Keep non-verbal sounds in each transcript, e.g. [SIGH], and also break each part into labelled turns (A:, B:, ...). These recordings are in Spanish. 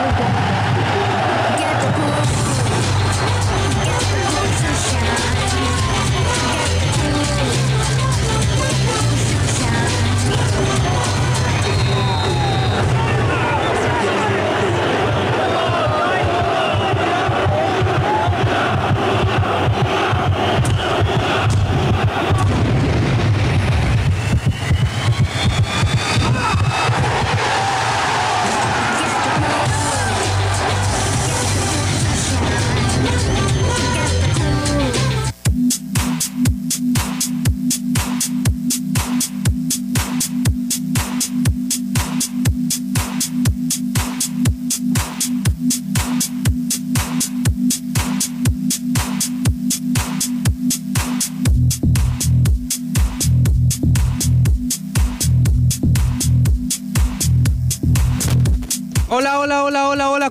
A: Hola,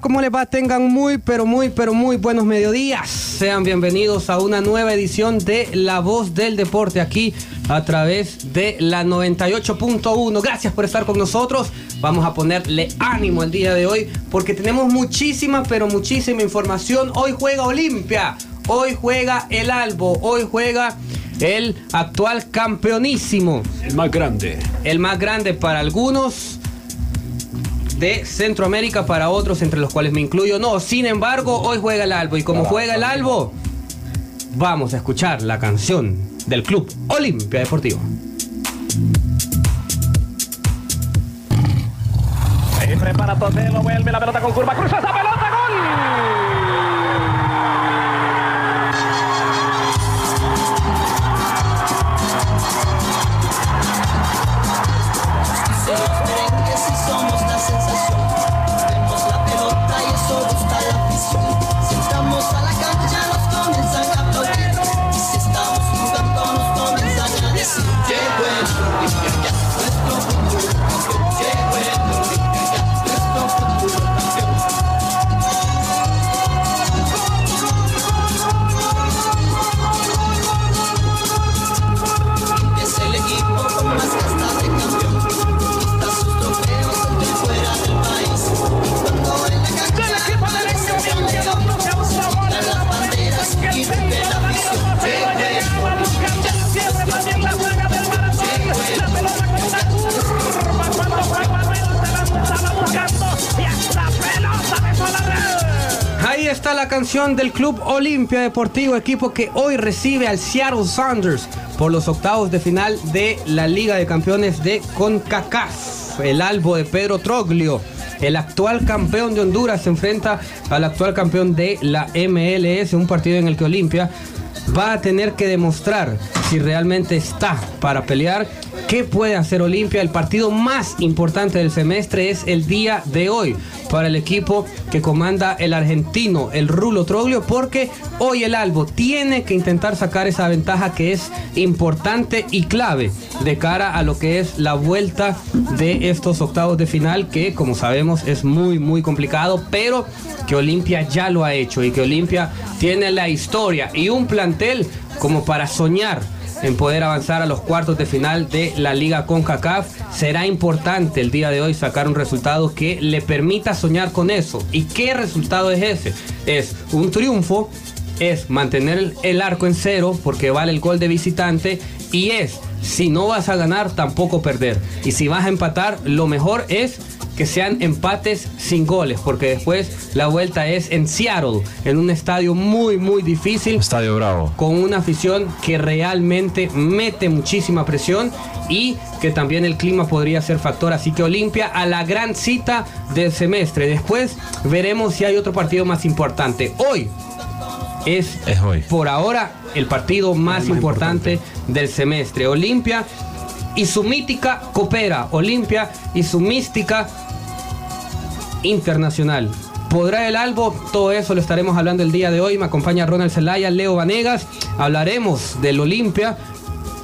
A: ¿cómo les va? Tengan muy, pero muy, pero muy buenos mediodías. Sean bienvenidos a una nueva edición de La Voz del Deporte aquí a través de la 98.1. Gracias por estar con nosotros. Vamos a ponerle ánimo el día de hoy porque tenemos muchísima, pero muchísima información. Hoy juega Olimpia, hoy juega el Albo, hoy juega el actual campeonísimo.
B: El más grande.
A: El más grande para algunos de Centroamérica para otros, entre los cuales me incluyo. No, sin embargo, hoy juega el Albo. Y como juega el Albo, vamos a escuchar la canción del Club Olimpia Deportivo.
C: Se prepara Totelo, vuelve la pelota con curva, cruza esa pelota,
D: la
A: canción del Club Olimpia Deportivo, equipo que hoy recibe al Seattle Sounders por los octavos de final de la Liga de Campeones de CONCACAF. El Albo de Pedro Troglio, el actual campeón de Honduras, se enfrenta al actual campeón de la MLS, un partido en el que Olimpia va a tener que demostrar si realmente está para pelear. ¿Qué puede hacer Olimpia? El partido más importante del semestre es el día de hoy para el equipo que comanda el argentino, el Rulo Troglio, porque hoy el Albo tiene que intentar sacar esa ventaja que es importante y clave de cara a lo que es la vuelta de estos octavos de final, que como sabemos es muy, muy complicado, pero que Olimpia ya lo ha hecho y que Olimpia tiene la historia y un plantel como para soñar en poder avanzar a los cuartos de final de la Liga CONCACAF. Será importante el día de hoy sacar un resultado que le permita soñar con eso. ¿Y qué resultado es ese? Es un triunfo, es mantener el arco en cero porque vale el gol de visitante y es, si no vas a ganar, tampoco perder. Y si vas a empatar, lo mejor es que sean empates sin goles, porque después la vuelta es en Seattle, en un estadio muy, muy difícil
B: Estadio Bravo.
A: con una afición que realmente mete muchísima presión y que también el clima podría ser factor. Así que Olimpia a la gran cita del semestre. Después veremos si hay otro partido más importante. Hoy es,
B: Es hoy.
A: por ahora el partido más,
B: más
A: importante, del semestre. Olimpia y su mítica coopera. Olimpia y su mística internacional. ¿Podrá el Albo? Todo eso lo estaremos hablando el día de hoy. Me acompaña Ronald Zelaya, Leo Vanegas. Hablaremos del Olimpia,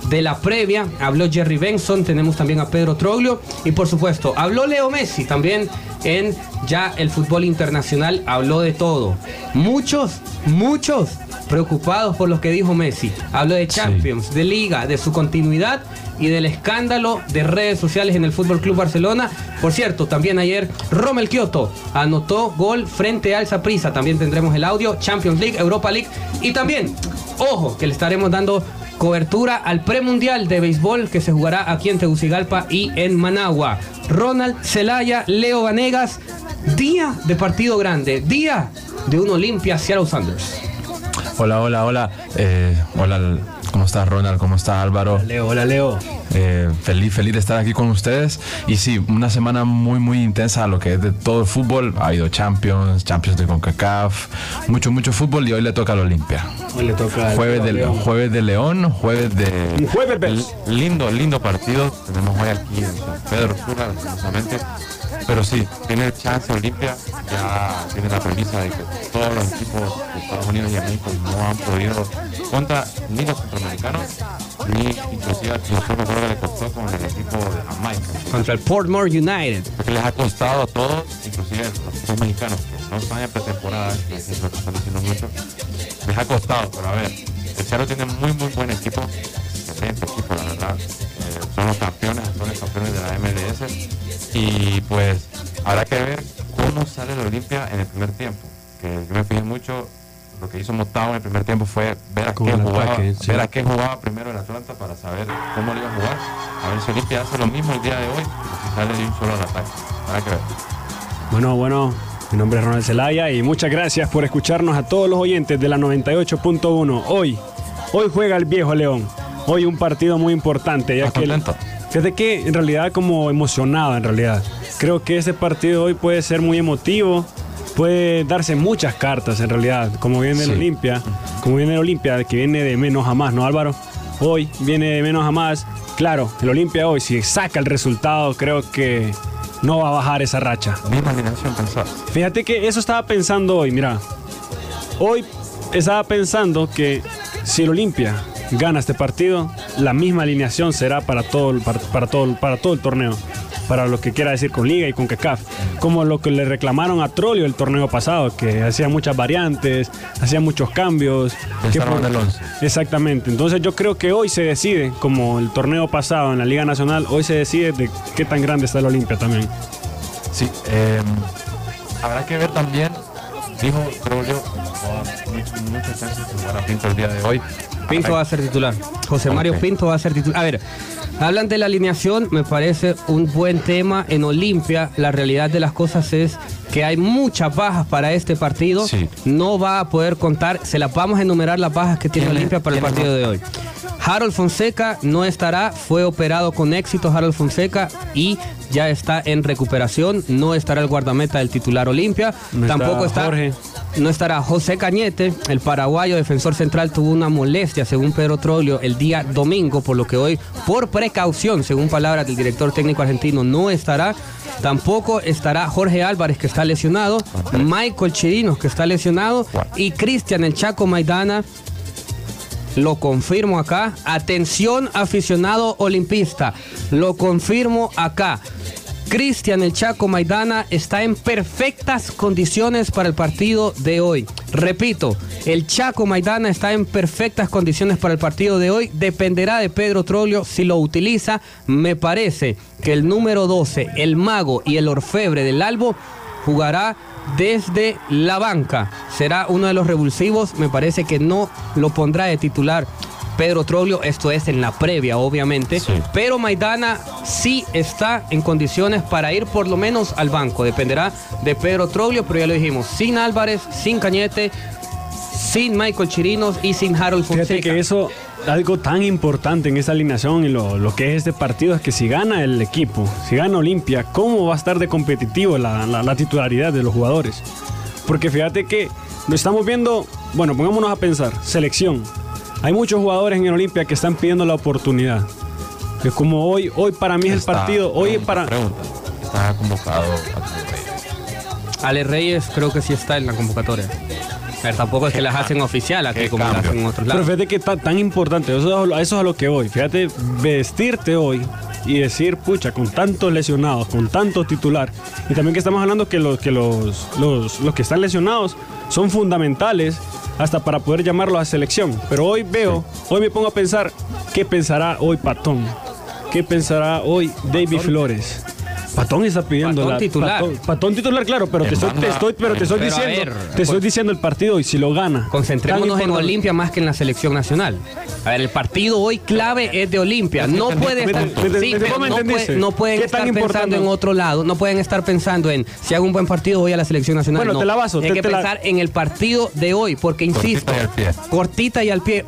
A: de la previa. Habló Jerry Benson, tenemos también a Pedro Troglio. Y por supuesto, habló Leo Messi también en ya el fútbol internacional. Habló de todo. Muchos, muchos preocupados por lo que dijo Messi. Habló de Champions, de Liga, de su continuidad y del escándalo de redes sociales en el Fútbol Club Barcelona. Por cierto, también ayer Romel Kioto anotó gol frente al Saprissa. También tendremos el audio, Champions League, Europa League y también, ojo, que le estaremos dando cobertura al premundial de béisbol que se jugará aquí en Tegucigalpa y en Managua. Ronald Celaya, Leo Vanegas, día de partido grande, día de un Olimpia Seattle Sanders.
B: Hola, hola, hola. Eh, hola, ¿cómo estás Ronald? ¿Cómo está Álvaro?
E: Leo, hola Leo.
B: Eh, feliz, feliz de estar aquí con ustedes. Y sí, una semana muy, muy intensa a lo que es de todo el fútbol. Ha habido Champions, Champions de CONCACAF, mucho, mucho fútbol y hoy le toca al Olimpia.
E: Hoy le toca al
B: Jueves de,
E: León.
B: jueves de León, jueves de...
E: Jueves, ¿ves?
B: L- Lindo, lindo partido. Tenemos hoy aquí en San Pedro Sula. Pero sí, tiene chance Olimpia. Ya tiene la premisa de que todos los equipos de Estados Unidos y de México no han podido contra ni los centroamericanos ni inclusive nosotros creo que le costó con el equipo de Jamaica.
A: Contra el Portmore United.
B: Porque les ha costado a todos, inclusive los equipos mexicanos que no están en pretemporada, que es lo que están diciendo mucho, les ha costado, pero a ver, el Cerro tiene muy muy buen equipo, excelente equipo la verdad, Eh, son los campeones, son los campeones de la MLS y pues habrá que ver cómo sale el Olimpia en el primer tiempo, que yo me fijé mucho, lo que hizo Motao en el primer tiempo fue ver a
E: Con
B: qué jugaba,
E: ataque, sí.
B: ver a qué jugaba primero el Atlanta para saber cómo le iba a jugar, a ver si Olimpia hace lo mismo el día de hoy, o si sale de un solo al ataque, habrá que ver.
E: Bueno, bueno, mi nombre es Ronald Zelaya y muchas gracias por escucharnos a todos los oyentes de la 98.1. Hoy, hoy juega el viejo León. Hoy un partido muy importante. Ya
B: ¿Estás
E: que el-? Fíjate que en realidad como emocionado en realidad. Creo que ese partido hoy puede ser muy emotivo. Puede darse muchas cartas en realidad. Como viene el. Olimpia. Como viene el Olimpia, que viene de menos a más, ¿no Álvaro? Hoy viene de menos a más. Claro, el Olimpia hoy, si saca el resultado, creo que no va a bajar esa racha.
B: Misma alineación pensar.
E: Fíjate que eso estaba pensando hoy, mira. Hoy estaba pensando que si el Olimpia gana este partido, la misma alineación será para todo el, para, para todo, para todo el torneo. Para lo que quiera decir con Liga y con CACAF. Como lo que le reclamaron a Trolio el torneo pasado, que hacía muchas variantes, hacía muchos cambios. que por-
B: el once.
E: Exactamente. Entonces yo creo que hoy se decide, como el torneo pasado en la Liga Nacional, hoy se decide de qué tan grande está el Olimpia también.
B: Sí, eh, habrá que ver también, dijo yo, muchas muchas chances de jugar a Pinto el día de hoy.
A: Pinto va a ser titular. José Mario. Pinto va a ser titular. A ver, hablan de la alineación, me parece un buen tema. En Olimpia, la realidad de las cosas es que hay muchas bajas para este partido.
B: Sí.
A: No va a poder contar, se las vamos a enumerar las bajas que tiene. Olimpia para el partido de hoy. Harold Fonseca no estará, fue operado con éxito Harold Fonseca y ya está en recuperación. No estará el guardameta del titular Olimpia.
E: No está
A: Tampoco está
E: Jorge.
A: No estará José Cañete, el paraguayo defensor central, tuvo una molestia, según Pedro Troglio, el día domingo, por lo que hoy, por precaución, según palabras del director técnico argentino, no estará. Tampoco estará Jorge Álvarez, que está lesionado, Michael Chirinos, que está lesionado, y Cristian El Chaco Maidana, lo confirmo acá. Atención, aficionado olimpista. Lo confirmo acá. Cristian El Chaco Maidana está en perfectas condiciones para el partido de hoy. Repito, el Chaco Maidana está en perfectas condiciones para el partido de hoy. Dependerá de Pedro Troglio si lo utiliza. Me parece que el número 12, el mago y el orfebre del Albo jugará desde la banca. Será uno de los revulsivos. Me parece que no lo pondrá de titular Pedro Troglio. Esto es en la previa, obviamente.
B: Sí.
A: Pero Maidana sí está en condiciones para ir por lo menos al banco. Dependerá de Pedro Troglio, pero ya lo dijimos. Sin Álvarez, sin Cañete, sin Michael Chirinos y sin Harold Fonseca.
E: Fíjate que eso, algo tan importante en esa alineación y lo, lo que es este partido es que si gana el equipo, si gana Olimpia, ¿cómo va a estar de competitivo la, la- la titularidad de los jugadores? Porque fíjate que lo estamos viendo, bueno, pongámonos a pensar, selección. Hay muchos jugadores en el Olimpia que están pidiendo la oportunidad. Que como hoy, hoy para mí es el partido, hoy
B: pregunta,
E: para...
B: Pregunta. Está convocado a
A: Ale Reyes creo que sí está en la convocatoria. A ver, tampoco es que las hacen oficial aquí como las hacen en otros
E: Pero
A: lados.
E: fíjate que está tan importante, eso, es a lo- eso es a lo que voy. Fíjate, vestirte hoy y decir, pucha, con tantos lesionados, con tanto titular, y también que estamos hablando que los que, los, los, los que están lesionados son fundamentales hasta para poder llamarlos a selección. Pero hoy veo, hoy me pongo a pensar, ¿qué pensará hoy Patón? ¿Qué pensará hoy David Flores? Patón está pidiendo
A: Patón
E: la
A: titular.
E: Patón, Patón titular, claro, pero te estoy, te estoy- pero te estoy
A: Pero
E: diciendo,
A: ver,
E: te estoy
A: pues-
E: diciendo el partido y si lo gana.
A: Concentrémonos en. Olimpia más que en la selección nacional. A ver, el partido hoy clave es de Olimpia. No puede estar,
E: me- me-
A: sí,
E: me-
A: pero
E: ¿cómo
A: no, puede- no pueden
E: ¿Qué tan
A: estar
E: importante?
A: pensando en otro lado. No pueden estar pensando en si hago un buen partido voy a la selección nacional.
E: Bueno,
A: No.
E: te la baso,
A: Tienen
E: te-
A: que
E: te la-
A: pensar en el partido de hoy, porque insisto,
B: Cortita y al pie.
A: cortita y al pie.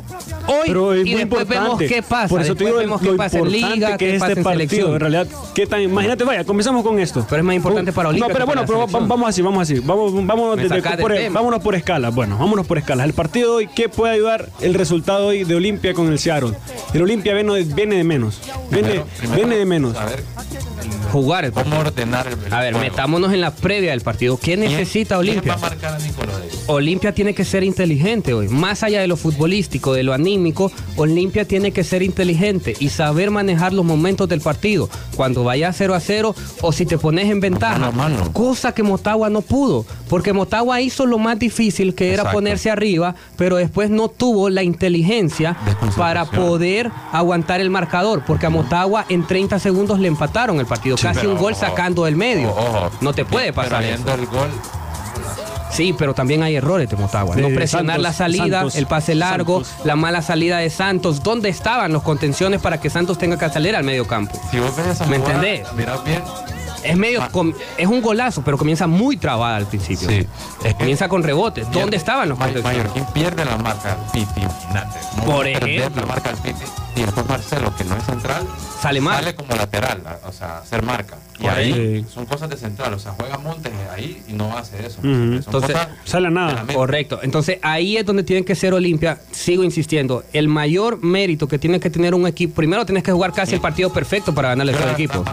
A: Hoy
E: Pero es
A: y
E: muy
A: después vemos qué pasa.
E: Por eso te
A: después
E: digo
A: vemos
E: lo
A: qué pasa en
E: importante
A: liga,
E: que
A: qué
E: es
A: pasa
E: este
A: en
E: partido.
A: selección.
E: En realidad, ¿qué tan, imagínate, vaya, comencemos con esto.
A: Pero es más importante para Olimpia
E: No, pero bueno, pero vamos así, vamos así. Vamos, vámonos,
A: Me
E: desde- por, vámonos por escala. Bueno, vámonos por escala. El partido de hoy, ¿qué puede ayudar el resultado hoy de Olimpia con el Seattle? El Olimpia viene, viene de menos. Viene,
B: Primero- primero,
E: viene de menos.
B: A ver,
A: Jugar el
B: cómo
A: partido.
B: ordenar el,
A: A ver,
B: juego.
A: metámonos en la previa del partido. ¿Qué
B: ¿Quién-
A: necesita Olimpia? Olimpia tiene que ser inteligente hoy. Más allá de lo futbolístico, de lo anímico, Olimpia tiene que ser inteligente y saber manejar los momentos del partido. Cuando vaya 0 a 0 o si te pones en ventaja.
B: Mano a mano.
A: Cosa que Motagua no pudo. Porque Motagua hizo lo más difícil que era
B: Exacto.
A: ponerse arriba, pero después no tuvo la inteligencia para poder aguantar el marcador. Porque a Motagua en 30 segundos le empataron el partido. Casi
B: Pero,
A: un gol
B: ojo,
A: sacando del medio.
B: ojo,
A: no te puede
B: pero
A: pasar eso.
B: viendo el gol,
A: Sí, pero también hay errores de Motagua.
E: De
A: no presionar
E: Santos,
A: la salida,
E: Santos,
A: el pase largo,
E: Santos.
A: la mala salida de Santos. ¿Dónde estaban los contenciones para que Santos tenga que salir al medio campo?
B: si vos ves esa
A: ¿Me
B: jugada,
A: entendés?
B: Mirá bien.
A: Es medio,
B: Ah.
A: com- es un golazo, pero comienza muy trabada al principio.
B: Sí. Es que
A: Comienza con rebotes. ¿Dónde estaban los contenciones?
B: Mallorquín pierde la marca al Piti. No
A: Por ejemplo.
B: La marca al Piti. Y después Marcelo, que no es central,
A: Sale mal.
B: Sale como lateral, o sea, hacer marca. Y
A: Por
B: ahí
E: ahí.
B: son cosas de central, o sea, juega Montes ahí y no hace eso.
A: Entonces,
E: sale a nada.
A: Correcto. Entonces ahí es donde tienen que ser Olimpia. Sigo insistiendo. El mayor mérito que tiene que tener un equipo. Primero tienes que jugar casi el partido perfecto para ganarle
B: la
A: equipo.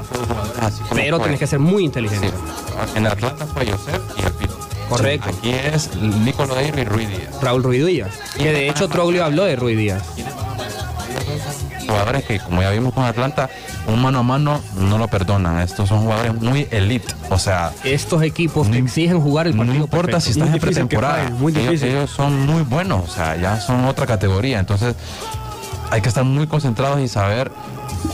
A: Pero
B: fue.
A: tienes que ser muy inteligente.
B: Sí. En Atlanta fue Joseph y el Pito.
A: Correcto.
B: Aquí es Deiro y Ruiz Díaz.
A: Raúl Ruiz Díaz. Que de hecho Troglio habló de Ruiz Díaz.
B: Jugadores que, como ya vimos con Atlanta, un mano a mano no lo perdonan. Estos son jugadores muy elite. O sea,
A: Estos equipos te
B: No-
A: exigen jugar el
B: no
A: partido
B: importa
A: perfecto.
B: si estás
E: Muy
B: en pretemporada.
E: muy
B: ellos son muy buenos, o sea, ya son otra categoría. Entonces, hay que estar muy concentrados y saber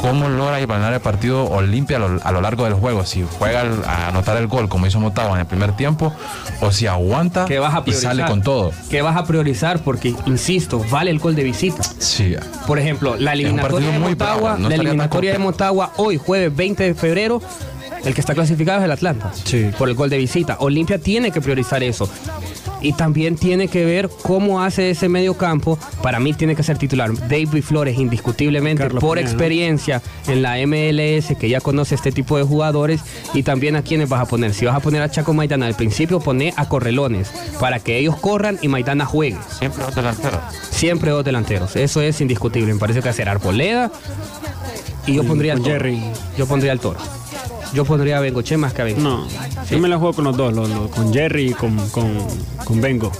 B: cómo logra ganar el partido Olimpia a lo, a lo largo del juego. Si juega a anotar el gol como hizo Motagua en el primer tiempo, o si aguanta
A: que vas a
B: y sale con todo.
A: Que vas a priorizar porque, insisto, vale el gol de visita.
B: Sí,
A: Por ejemplo, la eliminatoria de Motagua,
B: no
A: la eliminatoria de. Motagua hoy, jueves 20 de febrero, el que está clasificado es el Atlanta.
E: Sí.
A: Por el gol de visita. Olimpia tiene que priorizar eso. Y también tiene que ver cómo hace ese medio campo. Para mí tiene que ser titular. David Flores, indiscutiblemente,
E: Carlos
A: por
E: Pineda.
A: experiencia en la MLS, que ya conoce este tipo de jugadores. Y también a quienes vas a poner. Si vas a poner a Chaco Maidana al principio, pone a Correlones. Para que ellos corran y Maidana juegue.
B: siempre los delanteros.
A: Siempre dos delanteros. Eso es indiscutible. Me parece que hacer Arboleda. Y yo pondría al toro.
E: Jerry.
A: Yo pondría al toro. Yo pondría a Bengoche más que a Bengo.
E: No, yo me la juego con los dos, los- los- con Jerry y con, con, con Bengo.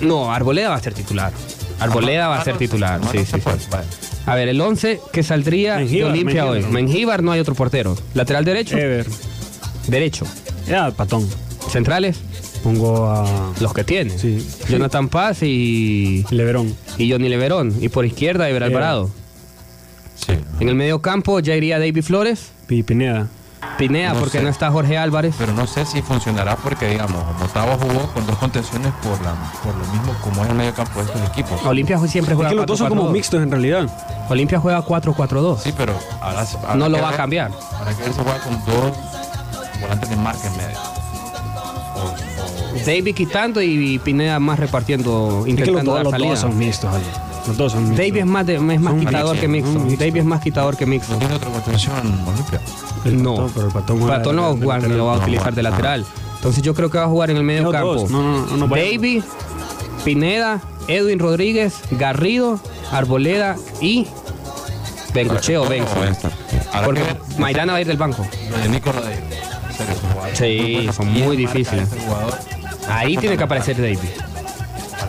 A: No, Arboleda va a ser titular. Arboleda va a ser titular. Sí, sí, sí. A ver, el 11 que saldría de
E: Mengíbar,
A: Olimpia hoy.
E: Mengíbar.
A: Mengíbar no hay otro portero. Lateral derecho.
E: Ever.
A: Derecho.
E: Ya, patón.
A: Centrales.
E: Pongo a
A: Los que tiene.
E: Sí.
A: Jonathan Paz y,
E: Leverón.
A: y Johnny Leverón. Y por izquierda, Ever Alvarado.
B: Sí.
A: En el medio campo ya iría David Flores.
E: Pi- Pineda.
A: Pinea,
B: No
A: porque
B: sé.
A: no está Jorge Álvarez.
B: Pero no sé si funcionará porque, digamos, Motagua jugó con dos contenciones por, la, por lo mismo como es el medio campo de estos equipos.
A: Olimpia siempre
E: Es
A: juega
E: que los dos son como
A: 4-4-2.
E: mixtos en realidad.
A: Olimpia juega 4-4-2.
B: Sí, pero ahora, ahora
A: No lo va a cambiar.
B: Ahora que él se juega con dos volantes de marca en medio. O- o-
A: David quitando y Pineda más repartiendo,
E: Es que los
A: intentando
E: dos,
A: dar
E: los
A: salida.
E: dos son mixtos. Ale. Los dos son mixtos.
A: Es más, de- es más
E: Son
A: quitador
B: mixtos,
A: que mixto.
E: son mixtos.
A: David es más quitador que mixto.
B: ¿No tiene otra contención Olimpia?
E: El
A: No.
E: patón, pero el patón juega
A: Patón no va a
E: de- de
A: jugar ni
E: lateral.
A: lo va a
B: No,
A: utilizar de
B: no.
A: lateral. Entonces yo creo que va a jugar en el medio
E: Los
A: campo.
E: No, no, no, no vaya.
A: Pineda, Edwin Rodríguez, Garrido, Arboleda y Benguche o
B: que. Habrá
A: Porque
B: ver
A: Maidana va a ir del banco.
B: lo de Nico Lodeiro. En serio, es un jugador
A: Sí,
B: muy bueno.
A: son
B: ¿Quién
A: muy
B: marca
A: difíciles.
B: este jugador?
A: Ahí tiene que aparecer David.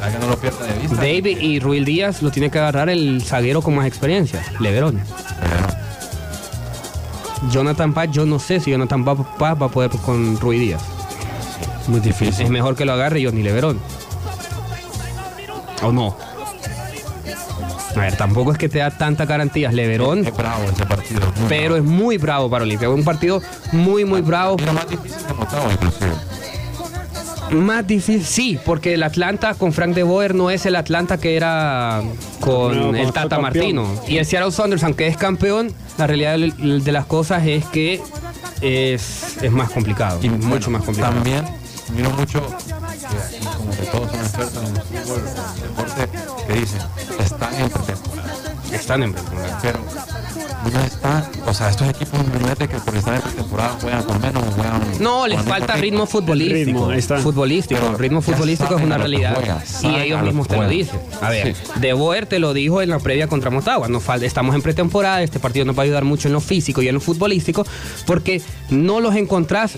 B: Ojalá que no lo pierda de vista.
A: David y Ruil Díaz lo tiene que agarrar el zaguero con más experiencia, Leverón. Jonathan Paz, yo no sé si Jonathan Paz va a poder con Rui Díaz.
E: Muy difícil.
A: Es mejor que lo agarre Johnny Leverón. ¿O no? A ver, tampoco es que te da tantas garantías Leverón,
B: Es bravo ese partido.
A: pero es muy bravo para Olimpia. Un partido muy, muy bravo.
B: lo más difícil que Motagua, inclusive.
A: Más difícil, sí, porque el Atlanta con Frank de Boer no es el Atlanta que era con
E: No,
A: el Tata. Martino. Y el Seattle Saunders, aunque es campeón, la realidad de las cosas es que es, es más complicado,
B: Y
A: mucho
B: bueno,
A: más complicado.
B: También miro mucho, y como que todos son expertos en el fútbol, en el deporte, que dicen, están en pretemporada.
A: Están en pretemporada.
B: Pero no está, o sea, estos equipos no es de que por estar en pretemporada juegan con menos o juegan.
A: No, les falta ritmo futbolístico.
E: Ritmo, ahí está.
A: Futbolístico,
B: Pero
A: ritmo futbolístico es una realidad. y ellos
B: lo
A: mismos te lo dicen. A ver,
B: Sí.
A: De Boer te lo dijo en la previa contra Motagua. Nos falta, estamos en pretemporada, este partido nos va a ayudar mucho en lo físico y en lo futbolístico, porque no los encontrás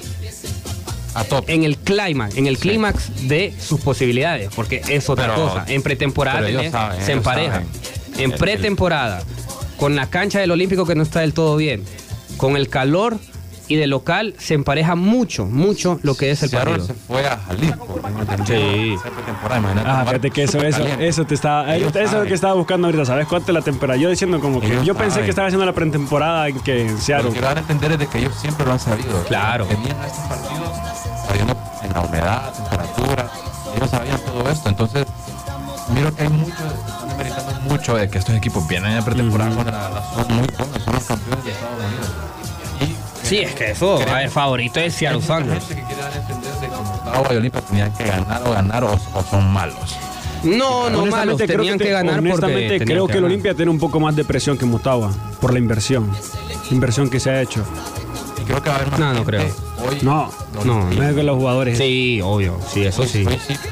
B: A tope.
A: en el clímax, en el clímax de sus posibilidades, porque es otra
B: Pero-
A: cosa. En pretemporada tenés-
B: saben,
A: se
B: ellos
A: empareja.
B: saben.
A: En pretemporada, con la cancha del Olímpico que no está del todo bien, con el calor y de local, se empareja mucho, mucho lo que es el
B: Seattle
A: partido.
B: se fue a Jalisco,
A: Sí.
E: Ah, fíjate que eso, eso, eso te estaba, eso es lo que estaba buscando ahorita. ¿Sabes cuánto es la temperatura? Yo diciendo como que
B: Ellos
E: yo pensé
B: saben.
E: que estaba haciendo la pretemporada en que en
B: Lo
E: Seattle.
B: que quiero dar a entender es de que ellos siempre lo han sabido.
A: Claro.
B: Tenían estos partidos sabiendo en la humedad, temperatura. Ellos sabían todo esto. Entonces, miro que hay mucho, mucho de que estos equipos vienen en pretemporada cuando la son muy buenos, son los campeones de Estados Unidos. Y
A: Sí, es que eso, a ver, favorito es Seattle
B: gente que quiere dar a entender de que Motagua y Olimpia tenían que ganar o ganar o, o son malos.
A: No, no malos,
E: creo
A: tenían que, ganar
E: honestamente creo que, el. Olimpia tiene un poco más de presión que Motagua por la inversión. Inversión que se ha hecho.
B: Y creo que va a haber más
A: No, no creo.
B: Hoy,
E: No,
A: no,
E: no es que los jugadores.
A: Sí, obvio, sí, eso sí.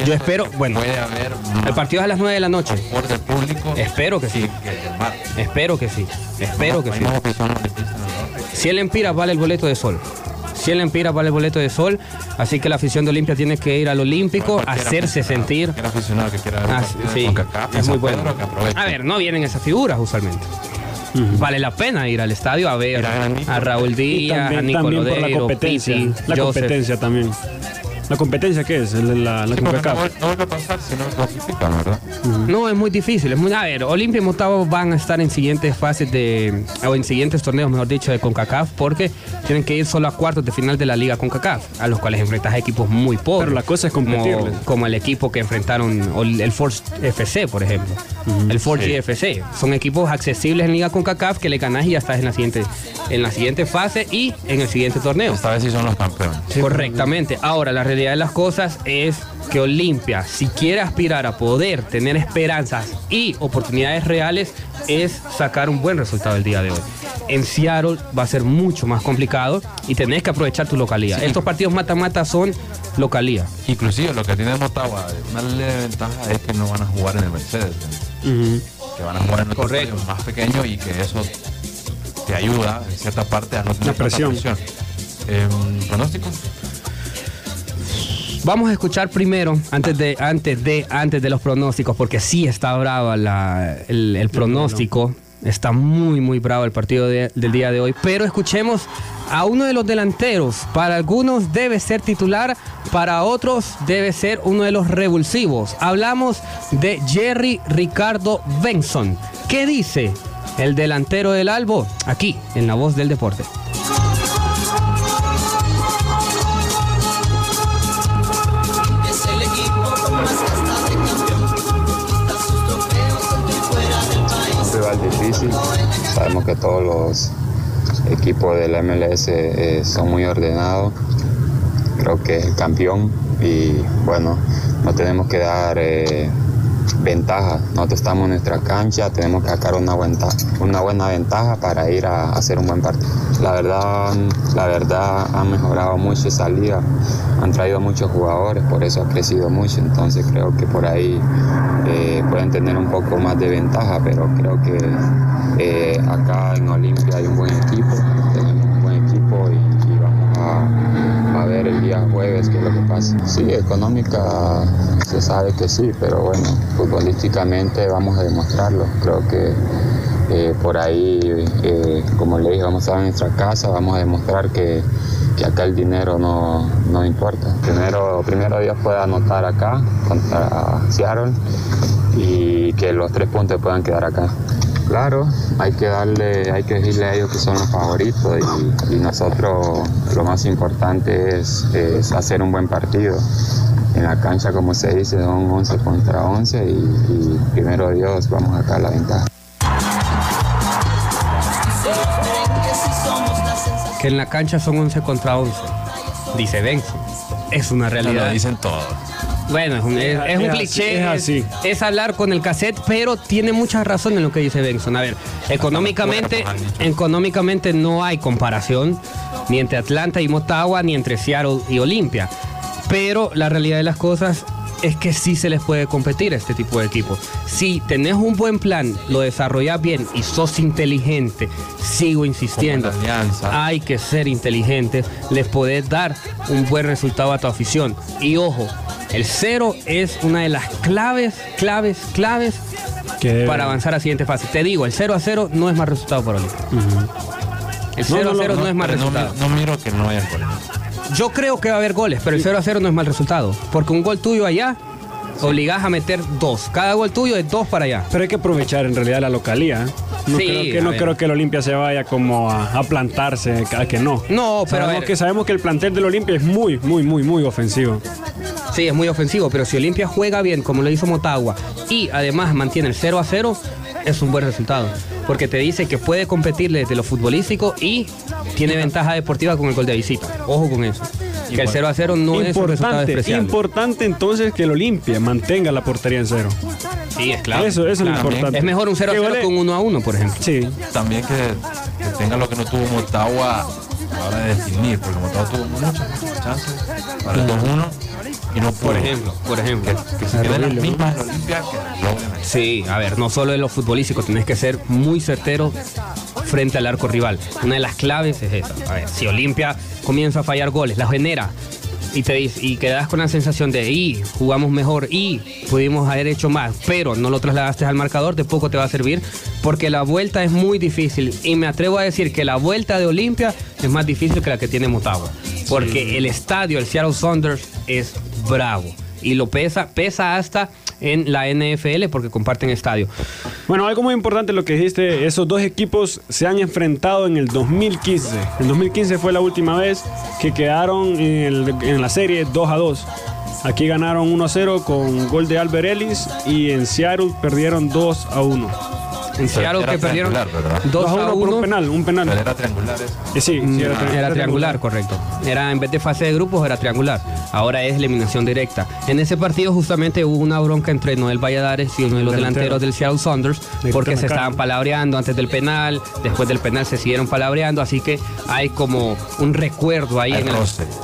A: Yo espero, bueno,
B: Puede haber
A: el partido es a las 9 de la noche.
B: por del público.
A: Espero que sí.
B: que el.
A: Espero que sí, espero que sí.
B: en el norte.
A: 100 lempiras vale el boleto de sol. 100 lempiras vale el boleto de sol. Así que la afición de Olimpia tiene que ir al Olímpico, hacerse sentir.
B: Que quiera ver
A: Ah, sí, es muy bueno. A ver, no vienen esas figuras usualmente. Vale la pena ir al estadio a ver
B: a
A: Raúl Díaz, a
E: también,
A: Nico
E: también por la competencia.
A: Piti,
E: la
A: Joseph.
E: competencia también. ¿La competencia qué es? La, la
B: Sí, no, no a pasar si no clasifican, ¿verdad?
A: No, es muy difícil. Es muy, a ver, Olimpia y Motagua van a estar en siguientes fases de. o en siguientes torneos, mejor dicho, de CONCACAF, porque tienen que ir solo a cuartos de final de la Liga CONCACAF, a los cuales enfrentas a equipos muy pobres.
E: Pero la cosa es
A: como,
E: competirles.
A: como el equipo que enfrentaron, o el Force FC, por ejemplo. El Forge
B: Sí.
A: FC. Son equipos accesibles en Liga CONCACAF que le ganás y ya estás en la siguiente, en la siguiente fase y en el siguiente torneo.
B: Esta vez sí son los campeones.
A: Correctamente. Ahora, la realidad de las cosas es que Olimpia, si quiere aspirar a poder tener esperanzas y oportunidades reales, es sacar un buen resultado el día de hoy. En Seattle va a ser mucho más complicado y tenés que aprovechar tu localidad.
B: Sí.
A: Estos partidos mata-mata son localía.
B: Inclusive lo que tiene Motagua, una leve ventaja es que no van a jugar en el Mercedes. Que van a jugar en
A: Correcto.
B: más pequeño y que eso te ayuda en cierta parte a no tener
E: La
B: tanta
E: presión.
B: presión. Em, ¿Pronóstico?
A: Vamos a escuchar primero, antes de, antes de, antes de los pronósticos, porque sí está brava la- el, el pronóstico. Está muy, muy bravo el partido de- del día de hoy. Pero escuchemos a uno de los delanteros. Para algunos debe ser titular, para otros debe ser uno de los revulsivos. Hablamos de Jerry Ricardo Benson. ¿Qué dice el delantero del Albo? Aquí, en la voz del deporte.
F: Sabemos que todos los equipos del MLS eh, son muy ordenados. Creo que es el campeón y bueno, no tenemos que dar eh, ventaja. Nosotros estamos en nuestra cancha, tenemos que sacar una buena, una buena ventaja para ir a, hacer un buen partido. La verdad, la verdad han mejorado mucho esa liga, han traído muchos jugadores, por eso ha crecido mucho, entonces creo que por ahí eh, pueden tener un poco más de ventaja, pero creo que eh, acá en Olimpia hay un buen equipo, tenemos un buen equipo el día jueves qué es lo que pasa. Sí, económica se sabe que sí, pero bueno, futbolísticamente vamos a demostrarlo. Creo que eh, por ahí, eh, como le dije, vamos a estar en nuestra casa, vamos a demostrar que, que acá el dinero no, no importa. Primero, primero Dios puede anotar acá contra Seattle y que los tres puntos puedan quedar acá. Claro, hay que darle, hay que decirle a ellos que son los favoritos y, y nosotros lo más importante es, es, hacer un buen partido. En la cancha, como se dice, son 11 contra 11 y, y primero Dios vamos a sacar la ventaja.
A: Que en la cancha son 11 contra 11. Dice Benson. Es una
B: Lo
A: realidad.
B: dicen todos.
A: Bueno, es un, es- un
E: Es así,
A: cliché.
E: es así.
A: Es hablar con el cassette, pero tiene mucha razón en lo que dice Benson. A ver, económicamente, económicamente no hay comparación ni entre Atlanta y Motagua, ni entre Seattle y Olimpia. Pero la realidad de las cosas es que sí se les puede competir a este tipo de equipos. Si tenés un buen plan, lo desarrollas bien y sos inteligente, sigo insistiendo. Hay que ser inteligentes, les podés dar un buen resultado a tu afición. Y ojo, el cero es una de las claves, claves, claves
E: Que-
A: para avanzar a siguiente fase. Te digo, el 0 a 0 no es más resultado para Olimpia. El 0
E: no,
A: a 0 no,
E: no,
A: es
B: no,
A: resultado.
B: no miro que no haya goles.
A: Yo creo que va a haber goles, pero el 0 a 0 no es mal resultado. Porque un gol tuyo allá, obligás a meter dos. Cada gol tuyo es dos para allá.
E: Pero hay que aprovechar en realidad la localía. ¿eh? No,
A: Sí,
E: creo, que, no creo que el Olimpia se vaya como a, a plantarse, a que no.
A: No, pero a
E: sabemos
A: ver.
E: que, sabemos que el plantel del Olimpia es muy, muy, muy, muy ofensivo.
A: Sí, es muy ofensivo, pero si Olimpia juega bien, como lo hizo Motagua, y además mantiene el 0 a 0, es un buen resultado. Porque te dice que puede competir desde lo futbolístico y tiene ventaja deportiva con el gol de visita. Ojo con eso. Que el 0 a 0 no es un resultado
E: importante,
A: despreciable.
E: importante entonces que el Olimpia mantenga la portería en cero.
A: Sí, es claro.
E: Eso, eso es lo
A: Claro.
E: importante.
A: Es mejor un 0 a
E: Que
A: 0
E: vale-
A: que un 1 a 1, por ejemplo.
E: Sí,
B: También que, que tenga lo que no tuvo Motagua a la hora de definir, porque Motagua tuvo muchas chances para el 2-1 y no.
A: Por ejemplo, por ejemplo.
B: Que, se las mismas que.
A: Sí, a ver, no solo en lo futbolístico, tenés que ser muy certero frente al arco rival. Una de las claves es esa. A ver, si Olimpia comienza a fallar goles, la genera y te y quedas con la sensación de y jugamos mejor y pudimos haber hecho más, pero no lo trasladaste al marcador, de poco te va a servir porque la vuelta es muy difícil y me atrevo a decir que la vuelta de Olimpia es más difícil que la que tiene Motagua, porque el estadio, el Seattle Saunders es bravo y lo pesa, pesa hasta en la NFL porque comparten estadio.
E: Bueno, algo muy importante lo que dijiste, esos dos equipos se han enfrentado en el 2015. El 2015 fue la última vez que quedaron en, la serie 2 a 2. Aquí ganaron 1 a 0 con gol de Albert Ellis y en Seattle perdieron 2 a 1.
A: En Seattle
B: era
A: que perdieron
B: triangular, ¿verdad?
A: 2
E: 2 a 1
A: a
E: por
A: 1.
E: un penal, un penal.
B: Pero era triangular eso.
E: Eh, sí, sí,
A: Era,
E: tri-
A: triangular, correcto. Era en vez de fase de grupos era triangular. Ahora es eliminación directa. En ese partido justamente hubo una bronca entre Noel Valladares y uno de los
E: Delantero.
A: delanteros del Seattle Saunders
E: De
A: porque se estaban palabreando antes del penal, después del penal se siguieron palabreando, así que hay como un recuerdo ahí
B: Hay
A: en el-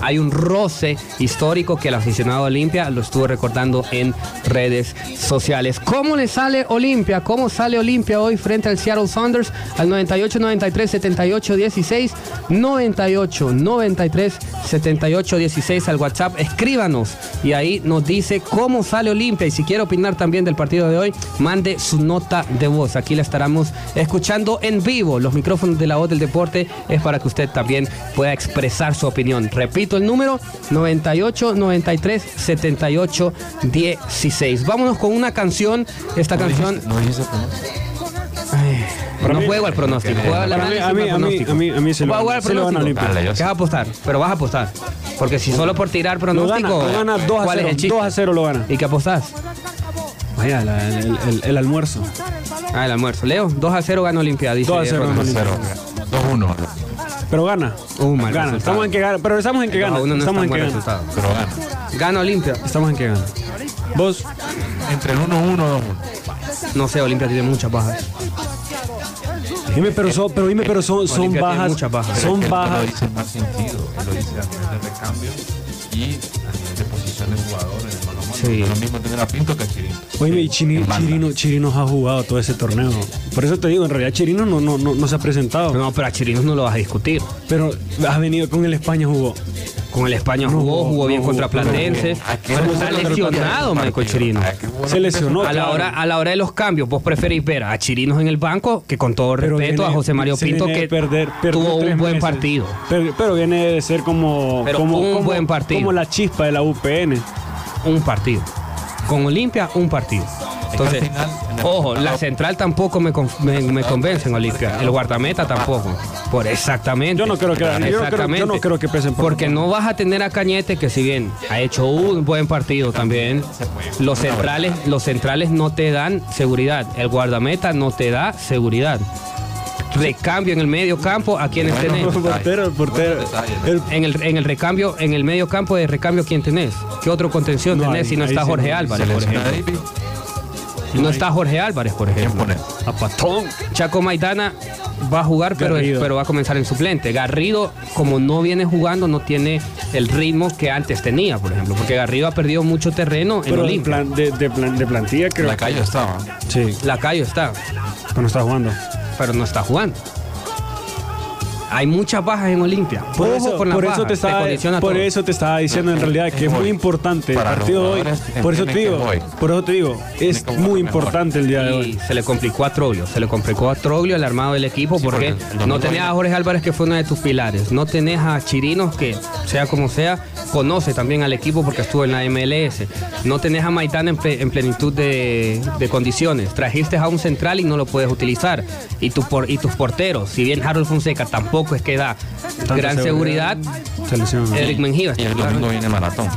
A: hay un roce histórico que el aficionado Olimpia lo estuvo recordando en redes sociales. ¿Cómo le sale Olimpia? ¿Cómo sale Olimpia hoy frente al Seattle Saunders? Al 98 93 78 16 98 93 78 16 al WhatsApp. Escríbanos y ahí nos dice cómo sale Olimpia y si quiere opinar también del partido de hoy, mande su nota de voz. Aquí la estaremos escuchando en vivo. Los micrófonos de la voz del deporte es para que usted también pueda expresar su opinión. Repito el número 98 93 78 16. Vámonos con una canción. Esta
B: ¿No
A: canción
B: dijiste- ¿No dijiste pronóstico?
E: Para
A: no
E: mí-
A: juego al pronóstico, juego al
E: Para mí- a mí- a mí-
A: pronóstico.
E: a mí- a mí se lo
A: a
E: van- se lo van a
A: pronóstico.
E: limpiar.
B: Dale, yo
A: ¿Qué vas a apostar? Pero vas a apostar. Porque si solo por tirar
E: Lo gana,
A: pronóstico.
E: lo gana 2 a
A: ¿Cuál
E: 0.
A: es el chiste?
E: 2 a 0 lo gana.
A: ¿Y qué apostás?
E: Vaya, la- el, el- el almuerzo.
A: Ah, el almuerzo. Leo, 2 a 0 gana Olimpia. Dice
E: 2 a 0
A: Ronald.
E: gana
B: 2-0. 2-1.
E: Pero gana.
A: Uh, mal
E: gana.
A: resultado.
E: Estamos en que gana. Pero estamos en que
A: a
E: gana.
A: no es
E: Estamos en que gana.
A: resultado.
B: Pero gana.
A: Gana Olimpia.
E: Estamos en que gana. Vos.
B: entre el 1-1 2-1.
A: No sé, Olimpia tiene muchas bajas.
E: Dime, pero son, pero dime, pero son, son bajas.
A: muchas bajas.
E: Son
B: es que
E: bajas.
B: Lo dice en más sentido. Él lo dice a nivel de recambio y a nivel de posición de jugador en el mano a mano.
A: Sí.
B: No es lo mismo tener a Pinto que a Chirino.
E: Oye, y Chini-. Chirino, Chirinos ha jugado todo ese torneo. Por eso te digo, en realidad Chirino no, no, no, no se ha presentado.
A: No, pero a Chirinos no lo vas a discutir.
E: Pero ha venido con el España jugó.
A: Con el España jugó,
E: jugó,
A: jugó bien contra Platense.
B: ¿A qué jugó
E: Se lesionó?
A: A la, hora, a la hora de los cambios, vos preferís ver a Chirinos en el banco que con todo respeto
E: viene-
A: a José Mario Pinto que
E: perder,
A: tuvo un buen
E: meses.
A: partido.
E: Pero, pero viene de ser como,
A: Pero
E: como,
A: un
E: como-
A: buen partido.
E: como la chispa de la UPN.
A: Un partido. Con Olimpia, un partido. Entonces,
B: al final, en el
A: ojo, la central tampoco me, conf- me, me convence en Olimpia. El guardameta tampoco. Por exactamente.
E: Yo no creo que- yo no creo- yo no
A: Exactamente.
E: creo que pesen por-
A: Porque no vas a tener a Cañete, que si bien ha hecho un buen partido también, los centrales, los centrales no te dan seguridad. El guardameta no te da seguridad. Recambio en el medio campo, ¿a quienes
B: Bueno,
A: tenés? [LAUGHS]
E: portero, el portero. El-
A: En el, en el recambio, en el medio campo de recambio, ¿quién tenés? ¿Qué otro contención
E: No
A: tenés si no está Jorge. Álvarez, por ejemplo? No está Jorge Álvarez, por
B: ¿Quién
A: ejemplo.
B: pone?
E: a Patón.
A: Chaco Maidana va a jugar, pero, pero va a comenzar en suplente. Garrido, como no viene jugando, no tiene el ritmo que antes tenía, por ejemplo. Porque Garrido ha perdido mucho terreno en
E: Pero en
A: Olimpia.
E: plan, de, de, plan, de plantilla creo
B: La calle estaba.
E: sí,
A: Lacayo está,
E: pero no está jugando.
A: pero no está jugando. Hay muchas bajas en Olimpia.
E: Por
A: Ojo
E: eso,
A: con las
E: por eso
A: bajas,
E: te estaba,
A: condiciona
E: por eso te estaba diciendo en realidad que es muy importante el partido de hoy. Por eso te digo, por eso te digo, es muy importante el día de
A: Y
E: hoy.
A: se le complicó a Troglio, se le complicó a Troglio el armado del equipo
B: Sí,
A: porque no tenés a Jorge Álvarez que fue uno de tus pilares, no tenés a Chirinos que sea como sea, conoce también al equipo porque estuvo en la MLS, no tenés a Maitán en, ple- en plenitud de, de condiciones, trajiste a un central y no lo puedes utilizar. Y, tu por, y tus porteros, si bien Harold Fonseca tampoco es que da
E: Tanta
A: gran seguridad,
E: Se lesiona.
A: Eric Mengíbal.
B: Y el domingo viene maratón.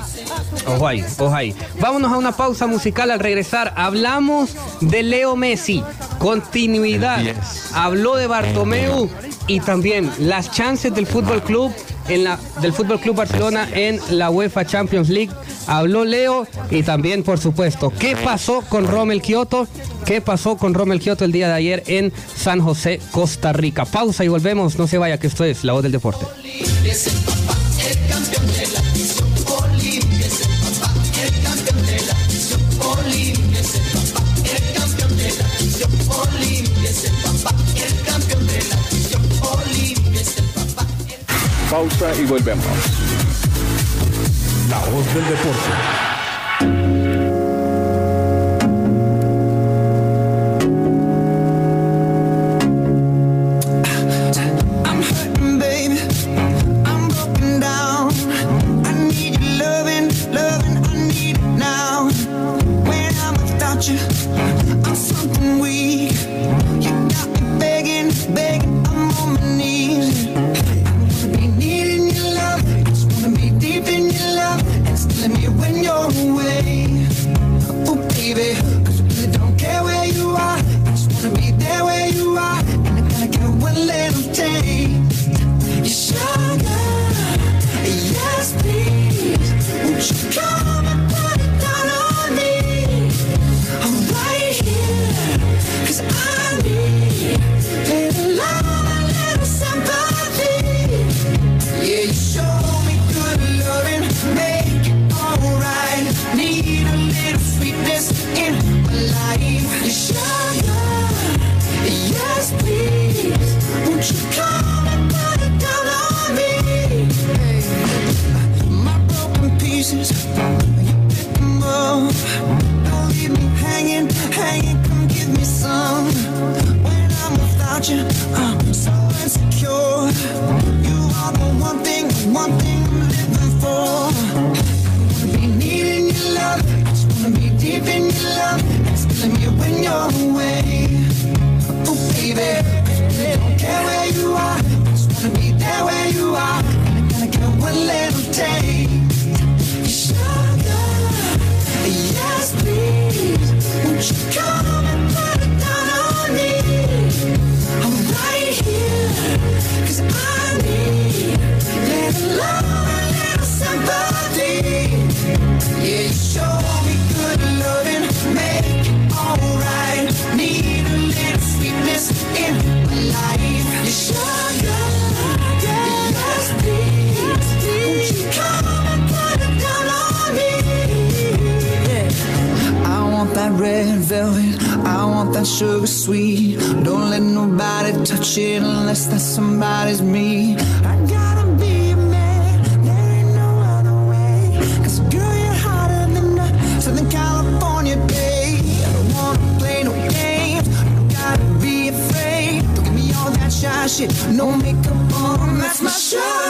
A: Ojo ahí, ojo ahí. Vámonos a una pausa musical al regresar. Hablamos de Leo Messi, continuidad.
B: El 10.
A: Habló de Bartomeu y también las chances del Fútbol Club en la del Fútbol Club Barcelona en la UEFA Champions League. Habló Leo y también, por supuesto, ¿qué pasó con Rommel Kioto? ¿Qué pasó con Rommel Kioto el día de ayer en San José, Costa Rica? Pausa y volvemos. No se vaya, que esto es La Voz del Deporte.
G: Pausa y volvemos. La voz del deporte.
D: light velvet. I want that sugar sweet. Don't let nobody touch it unless that somebody's me. I gotta be a man. There ain't no other way. 'Cause girl, you're hotter than a Southern California day. I don't wanna play no games. You gotta be afraid. Don't give me all that shy shit. No makeup on. That's my sugar.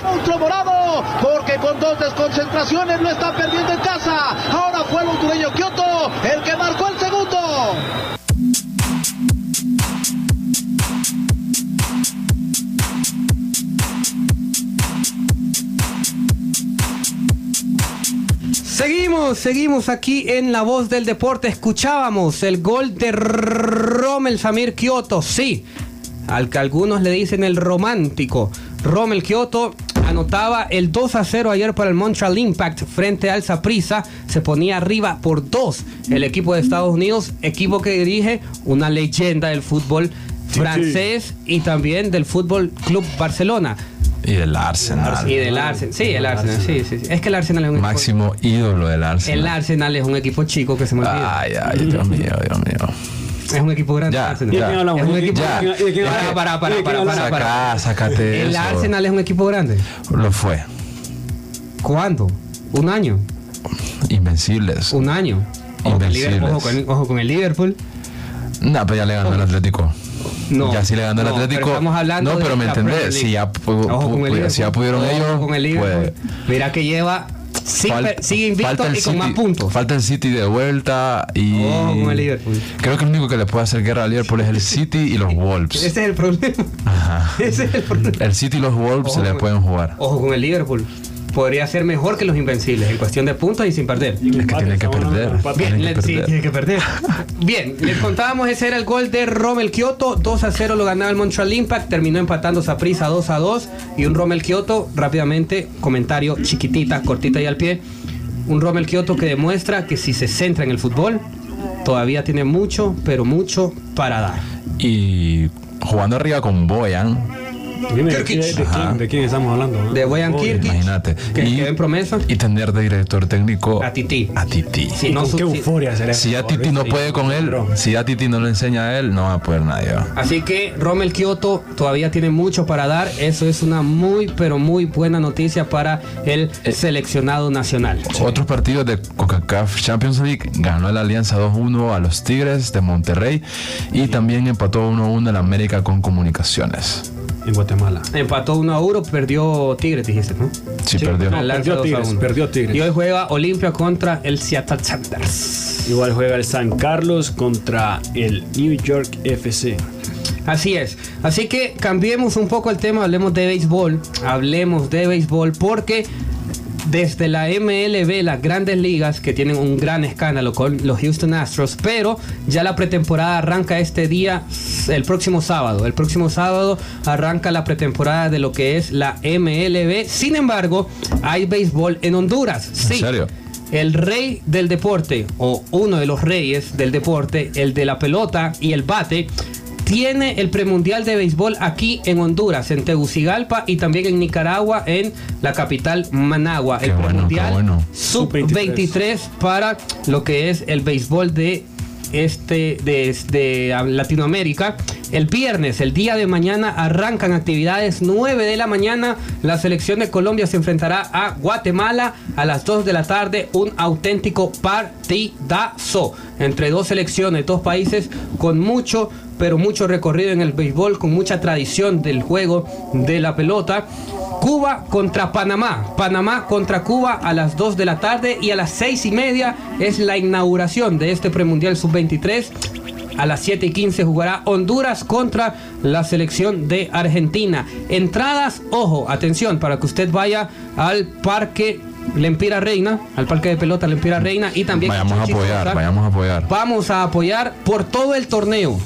H: monstruo morado, porque con dos desconcentraciones lo está perdiendo en casa. Ahora fue el hondureño Kioto el que marcó el segundo.
A: Seguimos, seguimos aquí en La Voz del Deporte. Escuchábamos el gol de Rommel Samir Kioto. Sí, al que algunos le dicen el romántico. Rommel Kioto anotaba el 2 a 0 ayer para el Montreal Impact frente al Saprissa. Se ponía arriba por 2 el equipo de Estados Unidos, equipo que dirige una leyenda del fútbol francés y también del Fútbol Club Barcelona.
I: Y del Arsenal.
A: Y del Arsenal. Sí, el Arsenal, sí, sí, sí. Es que el Arsenal es un equipo-
I: Máximo ídolo del
A: El
I: Arsenal.
A: Arsenal es un equipo chico que se me olvida.
I: Ay, ay, Dios mío, Dios mío.
A: Es un equipo grande.
I: Ya,
A: el Arsenal.
E: ¿Y de quién hablamos?
A: Es un
E: ¿Y de
A: equipo
I: Ya.
E: quién- y de quién
A: Para, para, para,
E: ¿Y de quién
A: para,
I: sácate
A: El
I: eso.
A: Arsenal es un equipo grande.
I: Lo fue.
A: ¿Cuándo? Un año.
I: Invencibles.
A: Un año. Ojo con el
I: Invencibles.
A: Liverpool, Ojo con, el Liverpool.
I: No, pero ya le ganó el Atlético.
A: No.
I: ya sí le ganó el
A: no, pero
I: Atlético.
A: estamos hablando
I: no,
A: de
I: pero me entendés. Si ya, pu-
A: Ojo
I: pu-
A: con el
I: pu- si ya
A: Liverpool.
I: pudieron
A: Ojo
I: ellos.
A: con el Liverpool.
I: pues,
A: Mira que lleva. Sigue,
I: fal-
A: sigue invicto
I: falta el
A: y con más puntos.
I: Falta el City de vuelta y.
A: Ojo con el Liverpool.
I: Creo que el único que le puede hacer guerra al Liverpool es el City y los Wolves. [LAUGHS]
A: Ese es el problema.
I: Ajá.
A: Ese es el problema.
I: El City y los Wolves
A: Ojo
I: se le pueden jugar.
A: Ojo con el Liverpool. Podría ser mejor que los Invencibles en cuestión de puntos y sin perder.
I: Es que tienen que perder.
A: Bien, le- sí, tiene que perder. [LAUGHS] Bien, les contábamos, ese era el gol de Rommel Kioto. 2 a 0 lo ganaba el Montreal Impact. Terminó empatando Saprissa 2 a 2. Y un Rommel Kioto, rápidamente, comentario chiquitita, cortita y al pie. Un Rommel Kioto que demuestra que si se centra en el fútbol, todavía tiene mucho, pero mucho para dar.
I: Y jugando arriba con Boyan,
E: Dime, ¿de, quién- de quién, de quién estamos hablando? no?
A: De Boyan Kirkic.
I: imagínate.
A: Que
I: y,
A: quedó en promesa.
I: y tener de director técnico
A: A Titi.
I: A Titi.
A: Sí, no
E: qué euforia será
I: Si
E: ese
I: Titi no puede con él, si ya Titi no le enseña a él, no va a poder nadie.
A: Así que Rommel Kioto todavía tiene mucho para dar. Eso es una muy, pero muy buena noticia para el seleccionado nacional.
I: Otros partidos de CONCACAF Champions League ganó el Alianza 2-1 a los Tigres de Monterrey y también empató 1-1 el América con Comunicaciones.
E: En Guatemala.
A: Empató 1 a 1, perdió Tigres, dijiste, ¿no?
I: Sí, perdió.
E: no, perdió
A: Lanza 2 a
E: Tigres,
A: 1.
E: perdió Tigres.
A: Y hoy juega Olimpia contra el Seattle Sanders.
E: Igual juega el San Carlos contra el New York FC.
A: Así es. Así que cambiemos un poco el tema, hablemos de béisbol. Hablemos de béisbol porque desde la MLB, las grandes ligas que tienen un gran escándalo con los Houston Astros, pero ya la pretemporada arranca este día, el próximo sábado. El próximo sábado arranca la pretemporada de lo que es la MLB. Sin embargo, hay béisbol en Honduras. Sí.
I: serio?
A: El rey del deporte, o uno de los reyes del deporte, el de la pelota y el bate, tiene el premundial de béisbol aquí en Honduras, en Tegucigalpa y también en Nicaragua, en la capital Managua.
I: Qué
A: el
I: bueno,
A: premundial
I: qué bueno.
A: sub-23 para lo que es el béisbol de este de, de Latinoamérica. El viernes, el día de mañana, arrancan actividades 9 de la mañana. La selección de Colombia se enfrentará a Guatemala a las 2 de la tarde. Un auténtico partidazo entre dos selecciones, dos países con mucho, pero mucho recorrido en el béisbol, con mucha tradición del juego de la pelota. Cuba contra Panamá. Panamá contra Cuba a las 2 de la tarde y a las 6 y media es la inauguración de este premundial sub-23. A las 7 y 15 jugará Honduras contra la selección de Argentina. Entradas, ojo, atención, para que usted vaya al parque Lempira Reina, al parque de pelota Lempira Reina y también
I: Vayamos a apoyar, vayamos a apoyar.
A: Vamos a apoyar por todo el torneo.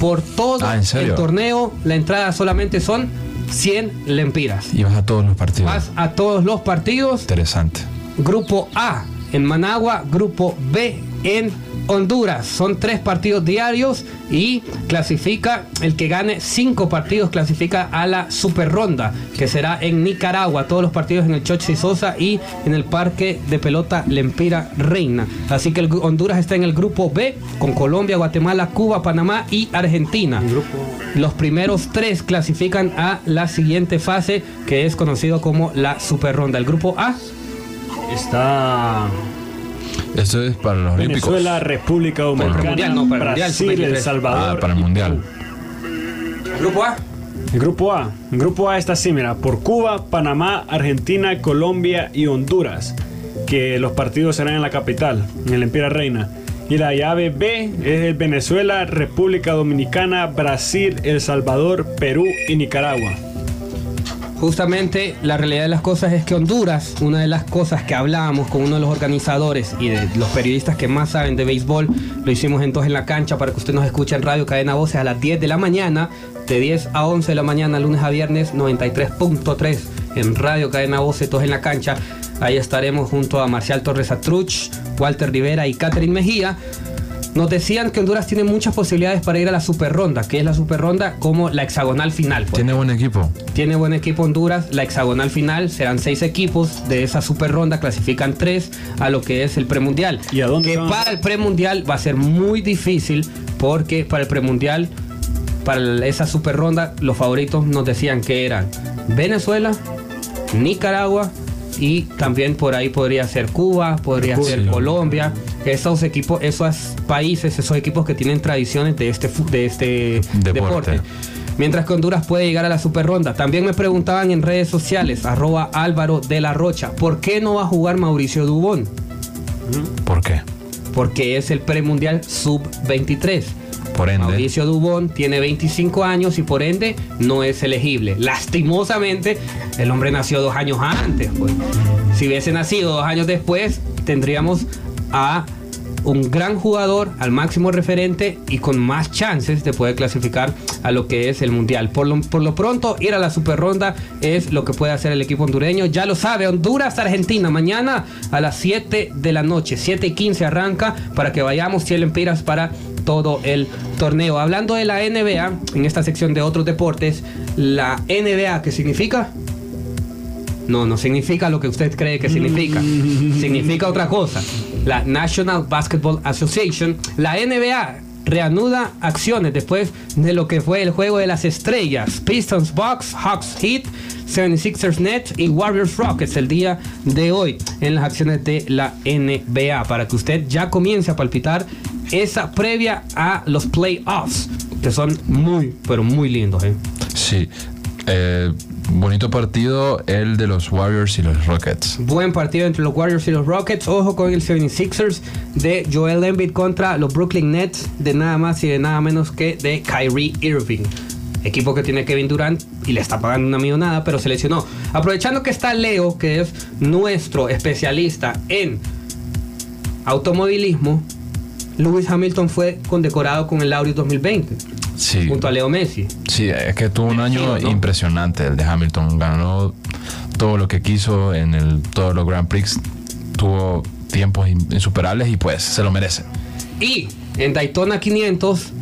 A: Por todo
I: Ah,
A: el torneo, la entrada solamente son 100 lempiras.
I: Y vas a todos los partidos.
A: Vas a todos los partidos.
I: Interesante.
A: Grupo A en Managua, grupo B en Honduras. Son tres partidos diarios y clasifica el que gane cinco partidos clasifica a la super ronda que será en Nicaragua. Todos los partidos en el Chochi Sosa y en el parque de pelota Lempira Reina. Así que el Honduras está en el grupo B con Colombia, Guatemala, Cuba, Panamá y Argentina. Los primeros tres clasifican a la siguiente fase que es conocido como la super ronda. El grupo A
E: Está
I: Esto es para los Olímpicos.
E: Venezuela, República Dominicana,
A: no, Mundial,
E: Brasil,
A: sub-23.
E: El Salvador.
I: Ah, para el Mundial.
A: Grupo A.
E: El grupo A. El grupo A está así, mira, por Cuba, Panamá, Argentina, Colombia y Honduras. Que los partidos serán en la capital, en el Empira Reina. Y la llave B es el Venezuela, República Dominicana, Brasil, El Salvador, Perú y Nicaragua.
A: Justamente la realidad de las cosas es que Honduras, una de las cosas que hablábamos con uno de los organizadores y de los periodistas que más saben de béisbol, lo hicimos entonces en la cancha para que usted nos escuche en Radio Cadena Voces a las 10 de la mañana, de 10 a 11 de la mañana, lunes a viernes, 93.3 en Radio Cadena Voces, todos en la cancha. Ahí estaremos junto a Marcial Torres Atruch, Walter Rivera y Catherine Mejía. Nos decían que Honduras tiene muchas posibilidades para ir a la super ronda, que es la super ronda como la hexagonal final. pues.
I: Tiene buen equipo.
A: Tiene buen equipo Honduras. La hexagonal final serán seis equipos. De esa super ronda clasifican tres a lo que es el premundial.
E: ¿Y a dónde
A: Que
E: van?
A: para el premundial va a ser muy difícil porque para el premundial, para esa super ronda, los favoritos nos decían que eran Venezuela, Nicaragua y también por ahí podría ser Cuba, podría
I: Cuba,
A: ser
I: sí.
A: Colombia. Esos equipos, esos países, esos equipos que tienen tradiciones de este, de este
I: Deporte.
A: deporte. Mientras que Honduras puede llegar a la super ronda. También me preguntaban en redes sociales, arroba Álvaro de la Rocha, ¿por qué no va a jugar Mauricio Dubón?
I: ¿Por qué?
A: Porque es el premundial sub-23.
I: Por ende.
A: Mauricio Dubón tiene 25 años y por ende no es elegible. Lastimosamente, el hombre nació dos años antes. pues. Si hubiese nacido dos años después, tendríamos a un gran jugador, al máximo referente y con más chances de poder clasificar a lo que es el mundial. Por lo, por lo pronto, ir a la super ronda es lo que puede hacer el equipo hondureño. Ya lo sabe, Honduras, Argentina, mañana a las 7 de la noche, 7 y 15 arranca para que vayamos 100 empiras para todo el torneo. Hablando de la NBA, en esta sección de otros deportes, la NBA, ¿qué significa? No, no significa lo que usted cree que significa. [LAUGHS] significa otra cosa. La National Basketball Association, la NBA, reanuda acciones después de lo que fue el juego de las estrellas. Pistons Bucks, Hawks Heat, 76ers Nets y Warriors Rockets el día de hoy en las acciones de la NBA para que usted ya comience a palpitar esa previa a los playoffs que son muy pero muy lindos. ¿eh?
I: Sí. Eh, bonito partido el de los Warriors y los Rockets.
A: Buen partido entre los Warriors y los Rockets. Ojo con el 76ers de Joel Embiid contra los Brooklyn Nets de nada más y de nada menos que de Kyrie Irving. Equipo que tiene Kevin Durant y le está pagando una millonada, pero se lesionó. Aprovechando que está Leo, que es nuestro especialista en automovilismo, Lewis Hamilton fue condecorado con el Laureus 2020
I: Sí.
A: junto a Leo Messi.
I: Sí, es que tuvo un año impresionante el de Hamilton. Ganó todo lo que quiso en el, todos los Grand Prix. Tuvo tiempos in- insuperables y pues se lo merece.
A: Y en Daytona 500,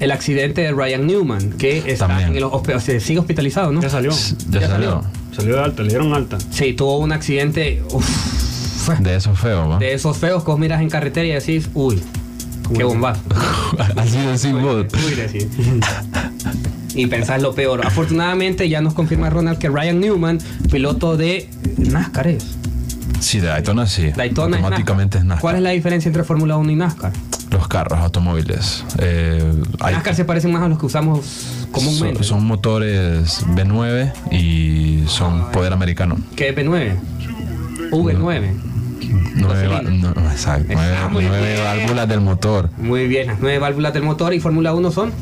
A: el accidente de Ryan Newman, que está
I: También.
A: en el hosp- se sigue hospitalizado, ¿no?
E: Ya salió.
I: Ya,
A: Ya
I: salió.
E: Salió de alta, le dieron alta.
A: Sí, tuvo un accidente uf,
I: De eso feo, ¿va?
A: de esos feos que vos miras en carretera y decís, uy, Qué bombazo. [LAUGHS]
I: Así decís vos.
A: Uy, decís. Y pensás lo peor. Afortunadamente ya nos confirma Ronald que Ryan Newman, piloto de NASCAR es.
I: Sí, de Daytona sí.
A: Daytona es
I: Automáticamente es NASCAR.
A: ¿Cuál es la diferencia entre Fórmula 1 y NASCAR?
I: Los carros, automóviles. Eh, hay-
A: NASCAR se parecen más a los que usamos comúnmente.
I: son, son motores B9 y son poder americano.
A: ¿Qué es B9? V9.
I: Nueve, no, exacto, nueve, válvulas del motor.
A: Muy bien, las nueve válvulas del motor y Fórmula 1 son.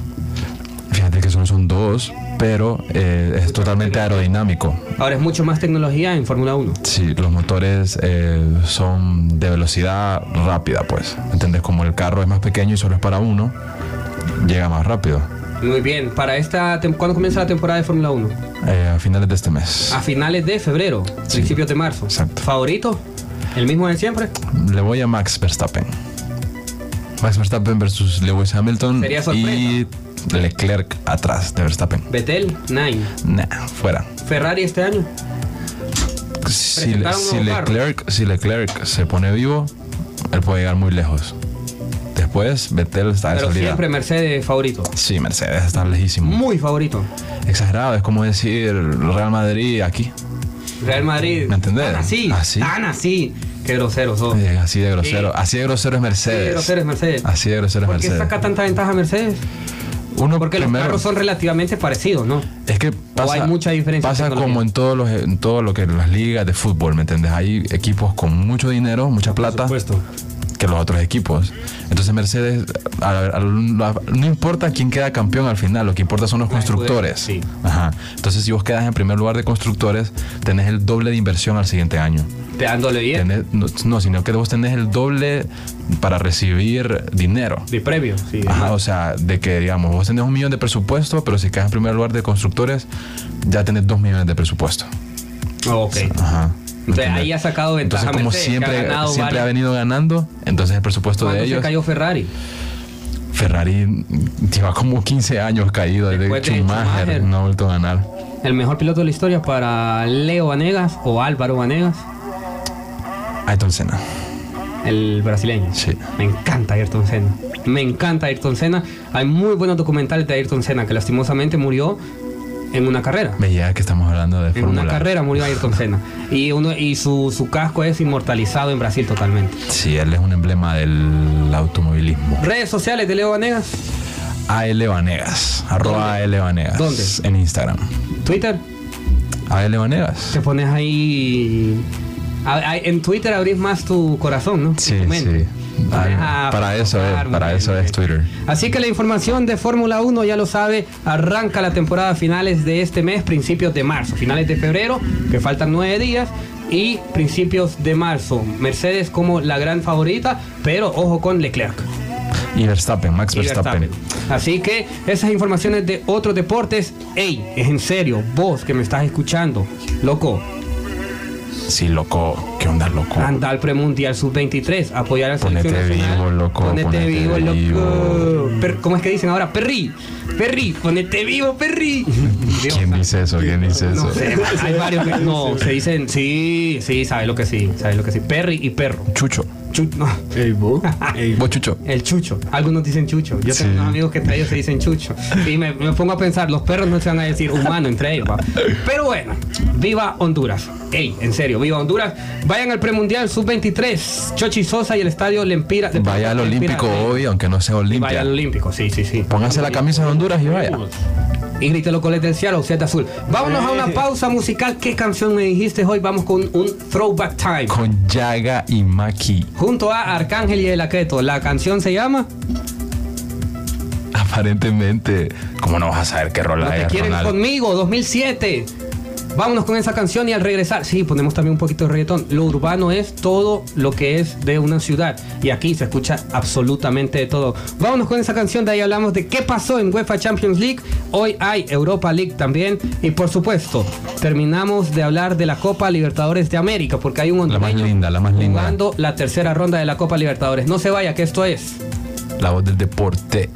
I: Fíjate que son, son dos, pero eh, es totalmente aerodinámico.
A: Ahora es mucho más tecnología en Fórmula 1.
I: Sí, los motores eh, son de velocidad rápida, pues. ¿Entendés? Como el carro es más pequeño y solo es para uno, llega más rápido.
A: Muy bien, para esta ¿cuándo comienza la temporada de Fórmula 1?
I: Eh, a finales de este mes.
A: A finales de febrero, principios de marzo.
I: exacto.
A: ¿Favorito? ¿El mismo de siempre?
I: Le voy a Max Verstappen. Max Verstappen versus Lewis Hamilton
A: Sería sorpresa.
I: y Leclerc atrás de Verstappen.
A: Betel, Nine.
I: Nah, fuera.
A: Ferrari este año.
I: Si. Leclerc, si Leclerc se pone vivo, él puede llegar muy lejos. Después, Vettel está de
A: Pero
I: salida.
A: siempre Mercedes favorito.
I: Sí, Mercedes está lejísimo.
A: Muy favorito.
I: Exagerado, es como decir Real Madrid aquí.
A: Real Madrid.
I: ¿Me entendés?
A: Tan así.
I: Así.
A: Tan así. Qué groseros son.
I: Eh, así de grosero.
A: Sí.
I: Así de grosero es Mercedes.
A: Qué grosero es Mercedes.
I: Así de grosero es
A: ¿Por qué
I: Mercedes.
A: saca tanta ventaja Mercedes?
I: Uno
A: Porque
I: primero,
A: los carros son relativamente parecidos, ¿no?
I: Es que pasa,
A: hay mucha diferencia en
I: Pasa como en todos los, en todo lo que las ligas de fútbol, ¿me entiendes? Hay equipos con mucho dinero, mucha plata,
E: supuesto.
I: Que los otros equipos. Entonces Mercedes, a- a- a- no importa quién queda campeón al final, lo que importa son los
A: Ah,
I: constructores.
A: sí.
I: Ajá. Entonces si vos quedas en primer lugar de constructores, tenés el doble de inversión al siguiente año.
A: Te dándole bien.
I: Tenés- no, no, sino que vos tenés el doble para recibir dinero.
A: De previo, sí.
I: Ajá, o sea, de que, digamos, vos tenés un millón de presupuesto, pero si quedas en primer lugar de constructores, ya tenés dos millones de presupuesto.
A: Oh, ok.
I: Ajá.
A: Entonces
I: ¿Entendés?
A: ahí ha sacado ventaja
I: Entonces, como
A: Mercedes, que ha
I: siempre, siempre ha venido ganando, entonces el presupuesto de
A: ¿Cuándo se
I: ellos.
A: cayó Ferrari?
I: Ferrari lleva como 15 años caído
A: Después de
I: Schumacher,
A: Schumacher.
I: no ha vuelto a ganar.
A: ¿El mejor piloto de la historia para Leo Vanegas o Álvaro Vanegas?
I: Ayrton Senna.
A: El brasileño.
I: Sí.
A: Me encanta Ayrton Senna. Me encanta Ayrton Senna. Hay muy buenos documentales de Ayrton Senna que lastimosamente murió en una carrera.
I: Veía que estamos hablando de
A: En una carrera murió Ayrton Senna. Y, uno, y su, su casco es inmortalizado en Brasil totalmente.
I: Sí, él es un emblema del automovilismo.
A: Redes sociales de Leo Vanegas,
I: AL Vanegas. Arroba AL Vanegas.
A: ¿Dónde?
I: En Instagram.
A: Twitter.
I: AL Vanegas.
A: Te pones ahí. En Twitter abrís más tu corazón, ¿no?
I: Sí, sí. Para eso es, para eso es. Twitter.
A: Así que la información de Fórmula 1 ya lo sabe, arranca la temporada a finales de este mes, principios de marzo, finales de febrero, que faltan nueve días, y principios de marzo. Mercedes como la gran favorita, pero ojo con Leclerc.
I: Y Verstappen, Max
A: y
I: Verstappen.
A: Verstappen. Así que esas informaciones de otros deportes, ey, es en serio, vos que me estás escuchando, loco,
I: Sí, loco. ¿Qué onda, loco?
A: anda al premundial sub-23, apoyar a la
I: Ponete vivo, loco,
A: Ponete,
I: ponete
A: vivo, loco. Per- ¿Cómo es que dicen ahora? Perri, Perri, ponete vivo, Perri. Dios, [LAUGHS]
I: ¿Quién dice eso? ¿Quién dice eso?
A: No sé, hay varios que no, se dicen, sí, sí, sabe lo que sí, sabe lo que sí. Perri y perro.
I: Chucho.
A: Chu- no,
E: Ey, vos. [LAUGHS] Ey,
I: Vos, Chucho.
A: el chucho. Algunos dicen chucho. Yo
I: Sí.
A: tengo unos amigos que entre ellos se dicen chucho. Y me, me pongo a pensar, los perros no se van a decir humano entre ellos. ¿va? Pero bueno, viva Honduras. Ey, en serio, viva Honduras. Vayan al premundial sub-23. Chochi Sosa y el estadio Lempira. de-
I: Vaya al Olímpico hoy, aunque no sea
A: Y vaya al Olímpico, sí, sí, sí.
I: Póngase la camisa de Honduras y vaya.
A: Y grite los coletes del cielo, Z azul. Vámonos a una pausa musical. ¿Qué canción me dijiste hoy? Vamos con un throwback time.
I: Con Yaga y Maki.
A: Junto a Arcángel y El Aqueto. La canción se llama
I: Aparentemente. ¿Cómo no vas a saber qué
A: No
I: rola
A: te
I: es,
A: quieren
I: Ronald?
A: conmigo, 2007. Vámonos con esa canción y al regresar, sí, ponemos también un poquito de reggaetón. Lo urbano es todo lo que es de una ciudad y aquí se escucha absolutamente de todo. Vámonos con esa canción, de ahí hablamos de qué pasó en UEFA Champions League. Hoy hay Europa League también y por supuesto terminamos de hablar de la Copa Libertadores de América porque hay un
I: La más
A: hondureño
I: linda, la más linda.
A: jugando la tercera ronda de la Copa Libertadores. No se vaya, que esto es
I: La voz del deporte.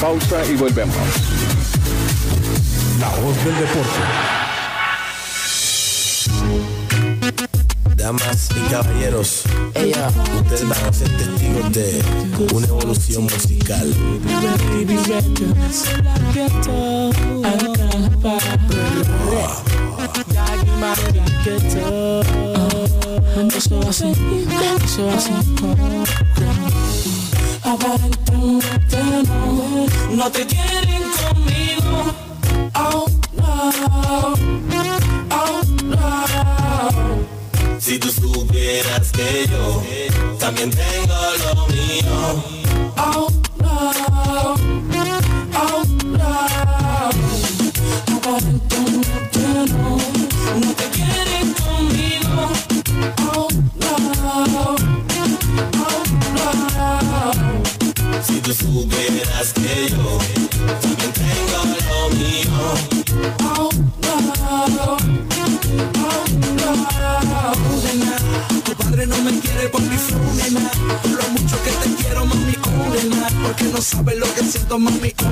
G: Pausa y volvemos.
J: La voz del deporte.
K: Damas y caballeros, ustedes van a ser testigos de una evolución musical.
L: Eso así, eso así. Aparentemente no, no te quieren conmigo. Oh no, oh no.
K: Si tú supieras que yo también tengo lo mío.
L: Oh no, oh no. Aparentemente no, no te quieren
K: Si tú supieras que yo también tengo lo mío.
L: Oh no, oh no.
K: Tu padre no me quiere por mi flow. Lo mucho que te quiero, mami, oh. Porque no sabes lo que siento, mami, oh.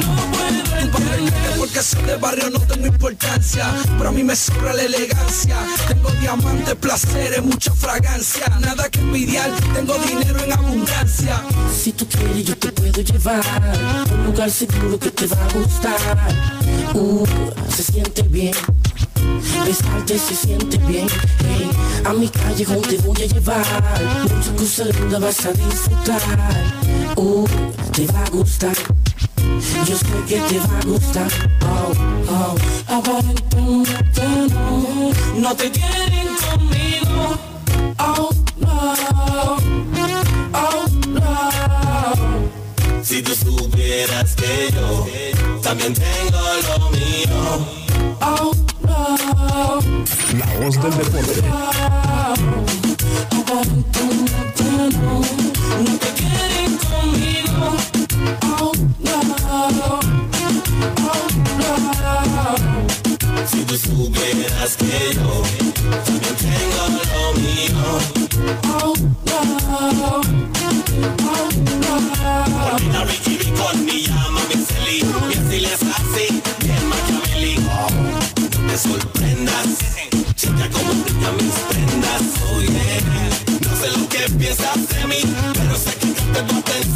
L: No puedo
K: porque soy de barrio no tengo importancia. Pero a mí me sobra la elegancia. Tengo diamantes, placeres, mucha fragancia. Nada que envidiar, tengo dinero en abundancia.
L: Si tú quieres yo te puedo llevar a Un lugar seguro que te va a gustar. Uh, se siente bien. Besarte se siente bien. Hey, A mi callejón te voy a llevar. Muchas cosas lindas vas a disfrutar. Uh, te va a gustar yo sé que te va a gustar. Oh, oh. Aparentemente no No te quieren conmigo. Oh, no. Oh, no.
K: Si tú supieras que yo también tengo lo mío.
L: Oh, no.
J: La voz del deporte.
L: Aparentemente no No te quieren conmigo. Oh, Oh,
K: Si tú supieras que yo también tengo lo mío. Olvida Ricky Ricón, me llama Mixeli Y así les así, bien maquiavélico No te sorprendas, chica como brilla mis prendas yeah, no sé lo que piensas de mí Pero sé que mami No, no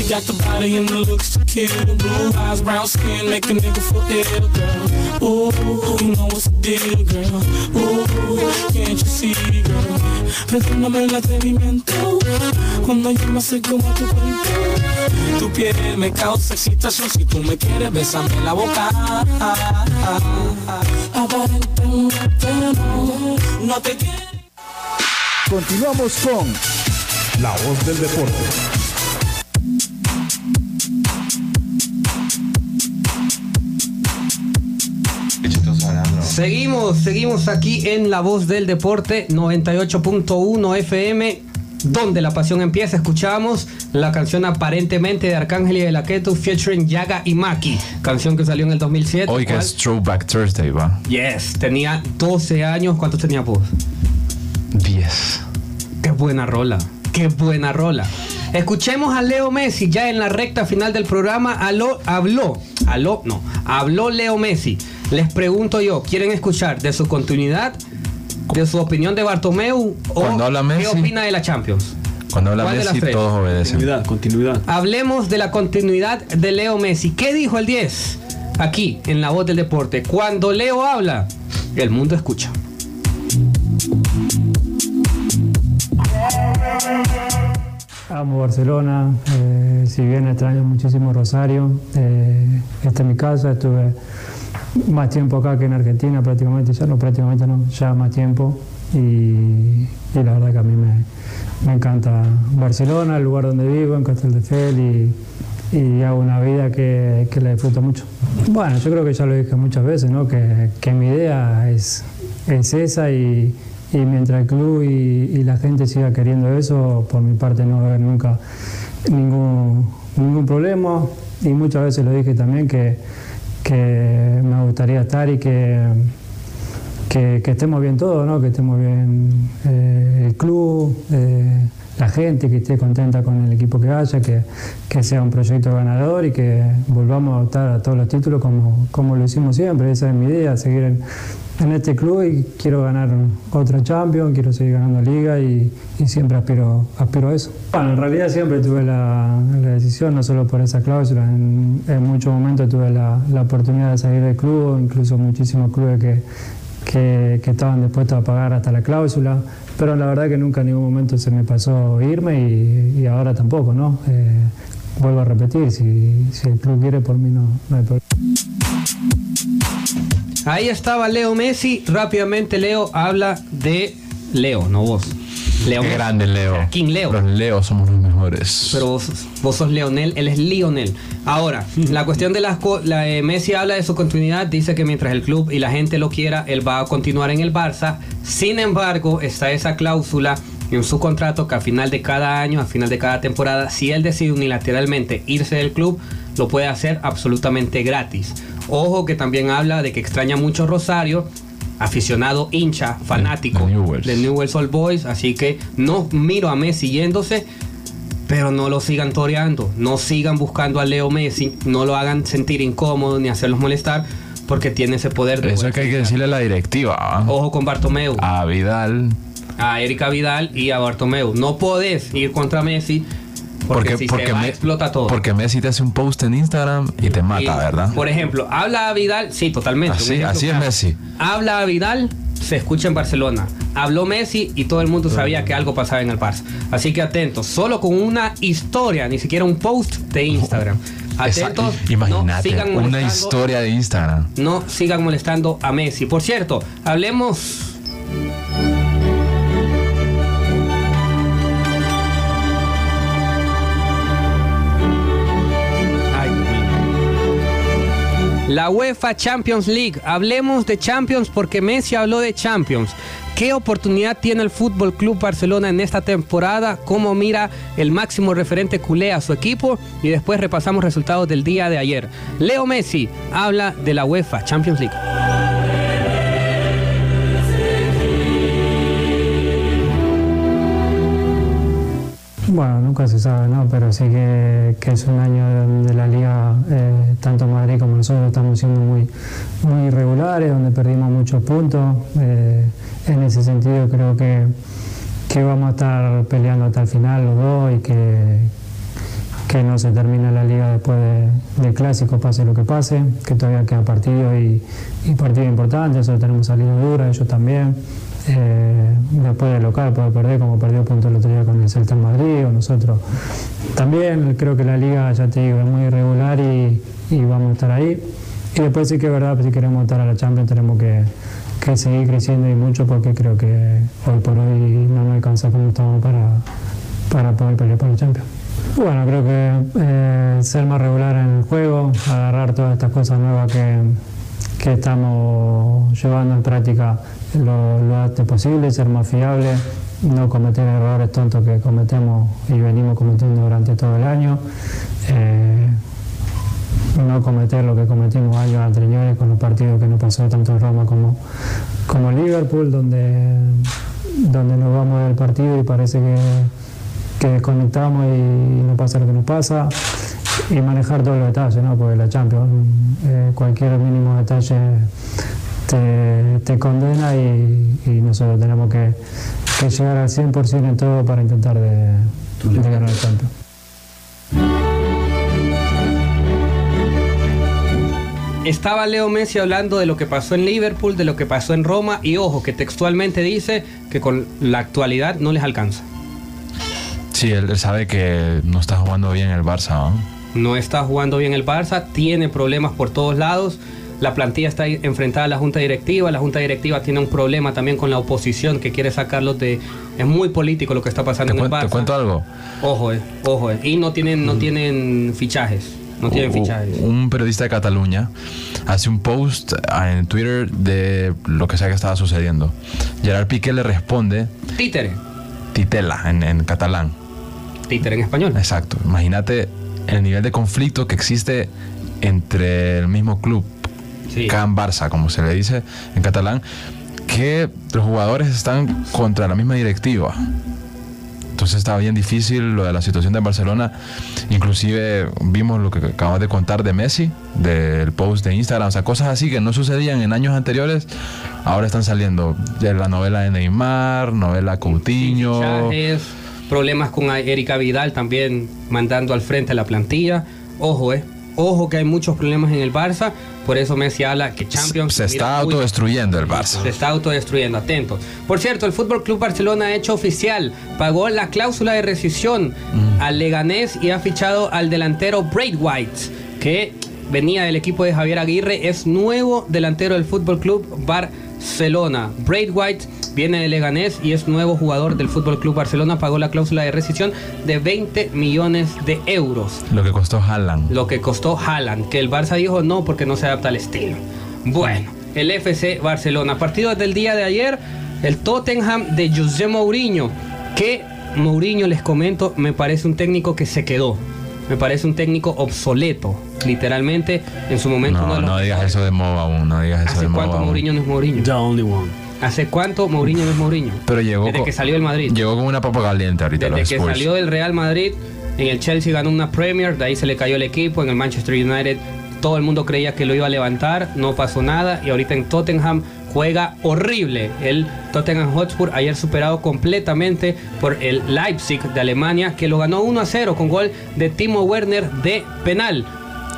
L: She got the body and the looks to kill Blue eyes, brown skin, make a nigga feel ill, girl. Ooh, you know what's the deal, girl. Ooh, can't you see, girl Perdóname el atrevimiento. Cuando yo me acerco a tu cuerpo Tu piel me causa excitación. Si tú me quieres, bésame la boca. Aparentemente no No te quiero.
J: Continuamos con La voz del deporte.
A: Seguimos, seguimos aquí en La Voz del Deporte 98.1 FM, donde la pasión empieza. Escuchamos la canción aparentemente de Arcángel y de la Keto featuring Yaga y Maki, canción que salió en el 2007.
I: Hoy que es Throwback Thursday, va.
A: Yes, tenía 12 años. ¿Cuántos tenía vos?
I: 10.
A: Qué buena rola, qué buena rola. Escuchemos a Leo Messi ya en la recta final del programa. Aló, habló, aló, no, habló Leo Messi. Les pregunto yo, ¿quieren escuchar de su continuidad, de su opinión de Bartomeu o qué opina de la Champions?
I: Cuando habla
A: ¿Cuál de las
I: Messi, todos obedecen.
E: Continuidad, continuidad.
A: Hablemos de la continuidad de Leo Messi. ¿Qué dijo el 10? Aquí, en la voz del deporte. Cuando Leo habla, el mundo escucha.
M: Amo Barcelona, eh, si bien extraño muchísimo Rosario, eh, esta es mi casa, estuve más tiempo acá que en Argentina prácticamente, ya no prácticamente no, ya más tiempo y, y la verdad que a mí me, me encanta Barcelona, el lugar donde vivo, en Castelldefels y, y hago una vida que, que la disfruto mucho. Bueno, yo creo que ya lo dije muchas veces, ¿no? que, que mi idea es, es esa y, y mientras el club y, y la gente siga queriendo eso, por mi parte no va a haber nunca ningún, ningún problema y muchas veces lo dije también que, que me gustaría estar y que, que, estemos bien todos, ¿no? que estemos bien eh, el club, eh, la gente, que esté contenta con el equipo que vaya, que, que sea un proyecto ganador y que volvamos a optar a todos los títulos como, como lo hicimos siempre. Esa es mi idea, seguir en, en este club y quiero ganar otra Champions, quiero seguir ganando Liga y, y siempre aspiro, aspiro a eso. Bueno, en realidad siempre tuve la, la decisión, no solo por esa cláusula, en, en muchos momentos tuve la, la oportunidad de salir del club, incluso muchísimos clubes que, que, que estaban dispuestos a pagar hasta la cláusula, pero la verdad que nunca en ningún momento se me pasó irme y, y ahora tampoco, ¿no? Eh, vuelvo a repetir, si, si el club quiere por mí no, no hay problema.
A: Ahí estaba Leo Messi. Rápidamente Leo habla de Leo, no vos. Leo
I: Qué
A: Messi.
I: grande Leo.
A: King Leo.
I: Los Leo somos los mejores.
A: Pero vos, vos sos Leonel, él es Lionel. Ahora, la cuestión de las co- la, eh, Messi habla de su continuidad, dice que mientras el club y la gente lo quiera, él va a continuar en el Barça. Sin embargo, está esa cláusula en su contrato que a final de cada año, a final de cada temporada, si él decide unilateralmente irse del club, lo puede hacer absolutamente gratis. Ojo que también habla de que extraña mucho Rosario, aficionado, hincha, fanático
I: de Newell's.
A: de Newell's Old Boys, así que no miro a Messi yéndose, pero no lo sigan toreando, no sigan buscando a Leo Messi, no lo hagan sentir incómodo ni hacerlos molestar, porque tiene ese poder de
I: Eso es que hay que decirle a la directiva.
A: Ojo con Bartomeu,
I: A Vidal.
A: a Erika Vidal y a Bartomeu. No podés ir contra Messi porque, va,
I: me-
A: explota todo.
I: porque Messi te hace un post en Instagram y te mata,
A: Y,
I: ¿verdad?
A: Por ejemplo, habla a Vidal, sí, totalmente.
I: Así,
A: ejemplo
I: así es. Messi.
A: Habla a Vidal, se escucha en Barcelona. Habló Messi y todo el mundo sabía que algo pasaba en el Barça. Así que atentos, solo con una historia, ni siquiera un post de Instagram. [LAUGHS] Atentos, no
I: Imagínate,
A: sigan
I: una historia de Instagram.
A: No sigan molestando a Messi. Por cierto, hablemos. La UEFA Champions League. Hablemos de Champions porque Messi habló de Champions. ¿Qué oportunidad tiene el Fútbol Club Barcelona en esta temporada? ¿Cómo mira el máximo referente culé a su equipo? Y después repasamos resultados del día de ayer. Leo Messi habla de la UEFA Champions League.
M: Bueno, nunca se sabe, ¿no? Pero sí que, es un año donde la liga, eh, tanto Madrid como nosotros, estamos siendo muy, muy irregulares, donde perdimos muchos puntos. Eh, en ese sentido creo que, que vamos a estar peleando hasta el final los dos y que, que no se termina la liga después de- del clásico, pase lo que pase, que todavía queda partido y, y partido importante, nosotros tenemos salida dura, ellos también. Eh, después del local puede perder como perdió punto el otro día con el Celta en Madrid o nosotros también. Creo que la liga, ya te digo, es muy irregular y, vamos a estar ahí. Y después sí que es verdad, si queremos estar a la Champions tenemos que, que seguir creciendo y mucho porque creo que hoy por hoy no nos alcanza como estamos para, para poder pelear por la Champions. Bueno, creo que eh, ser más regular en el juego, agarrar todas estas cosas nuevas que, que estamos llevando en práctica lo, antes posible, ser más fiable, no cometer errores tontos que cometemos y venimos cometiendo durante todo el año. Eh, no cometer lo que cometimos años anteriores con los partidos que nos pasó tanto en Roma como, como Liverpool, donde, donde nos vamos del partido y parece que, que desconectamos y no pasa lo que nos pasa. Y manejar todos los detalles, ¿no? porque la Champions, eh, cualquier mínimo detalle te, te condena y, y nosotros tenemos que, que llegar al 100% en todo para intentar de, de ganar el Champions.
A: Estaba Leo Messi hablando de lo que pasó en Liverpool, de lo que pasó en Roma y ojo que textualmente dice que con la actualidad no les alcanza.
I: Sí, él, él sabe que no está jugando bien el Barça. ¿no?
A: No está jugando bien el Barça, tiene problemas por todos lados. La plantilla está enfrentada a la junta directiva. La junta directiva tiene un problema también con la oposición que quiere sacarlos de. Es muy político lo que está pasando en el Barça.
I: te cuento algo.
A: Ojo, eh, ojo. eh. Y no tienen, no tienen fichajes. No tienen fichajes.
I: Un periodista de Cataluña hace un post ah, en Twitter de lo que sea que estaba sucediendo. Gerard Piqué le responde
A: Títere.
I: titela en, en catalán.
A: Títere en español.
I: Exacto. Imagínate el nivel de conflicto que existe entre el mismo club, Can Barça, como se le dice en catalán, que los jugadores están contra la misma directiva. Entonces estaba bien difícil lo de la situación de Barcelona. Inclusive vimos lo que acabas de contar de Messi, del post de Instagram, o sea, cosas así que no sucedían en años anteriores, ahora están saliendo. De la novela de Neymar, novela Coutinho.
A: Fichajes, problemas con Erika Vidal también mandando al frente a la plantilla. Ojo, eh. Ojo que hay muchos problemas en el Barça, por eso Messi habla que Champions
I: Se
A: mira
I: está autodestruyendo el Barça.
A: se está autodestruyendo, atento. Por cierto, el Fútbol Club Barcelona ha hecho oficial, pagó la cláusula de rescisión al Leganés y ha fichado al delantero Braithwaite, que venía del equipo de Javier Aguirre, es nuevo delantero del Fútbol Club Barcelona. Viene de Leganés y es nuevo jugador del Fútbol Club Barcelona, pagó la cláusula de rescisión de 20 millones de euros
I: Lo que costó Haaland.
A: lo que costó Haaland, que el Barça dijo no porque no se adapta al estilo. Bueno, el FC Barcelona. Partido del día de ayer, el Tottenham de José Mourinho, que Mourinho, les comento, me parece un técnico que se quedó. Me parece un técnico obsoleto, literalmente, en su momento.
I: No, no digas eso de Mo aún, no digas eso
A: ¿Hace
I: de Mo
A: cuánto
I: aún.
A: Mourinho no es Mourinho?
E: The only one.
A: ¿Hace cuánto Mourinho no es Mourinho?
I: Pero llegó
A: Desde
I: con-
A: que salió del Madrid.
I: Llegó con una papa caliente ahorita
A: Desde
I: los
A: que
I: Spurs.
A: salió del Real Madrid, en el Chelsea ganó una Premier, de ahí se le cayó el equipo, en el Manchester United todo el mundo creía que lo iba a levantar, no pasó nada y ahorita en Tottenham juega horrible. El Tottenham Hotspur ayer superado completamente por el Leipzig de Alemania que lo ganó 1 a 0 con gol de Timo Werner de penal.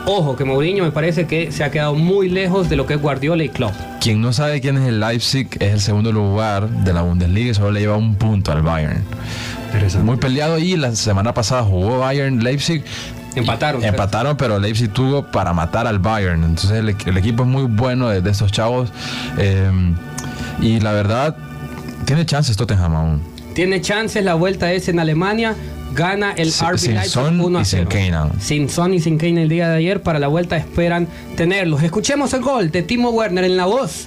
A: Ojo que Mourinho me parece que se ha quedado muy lejos de lo que es Guardiola y Klopp.
I: Quien no sabe quién es el Leipzig es el segundo lugar de la Bundesliga y solo le lleva un punto al Bayern. Muy peleado y la semana pasada jugó Bayern Leipzig.
A: Empataron.
I: Empataron, pero Leipzig tuvo para matar al Bayern. Entonces el, el equipo es muy bueno de, de estos chavos. eh, y la verdad, tiene chances Tottenham aún.
A: Tiene chances, la vuelta es en Alemania. Gana el RB
I: sin
A: Leipzig
I: Son
A: 1 a
I: y sin
A: 0.
I: Kane.
A: Sin Son y sin Kane el día de ayer. Para la vuelta esperan tenerlos. Escuchemos el gol de Timo Werner en la voz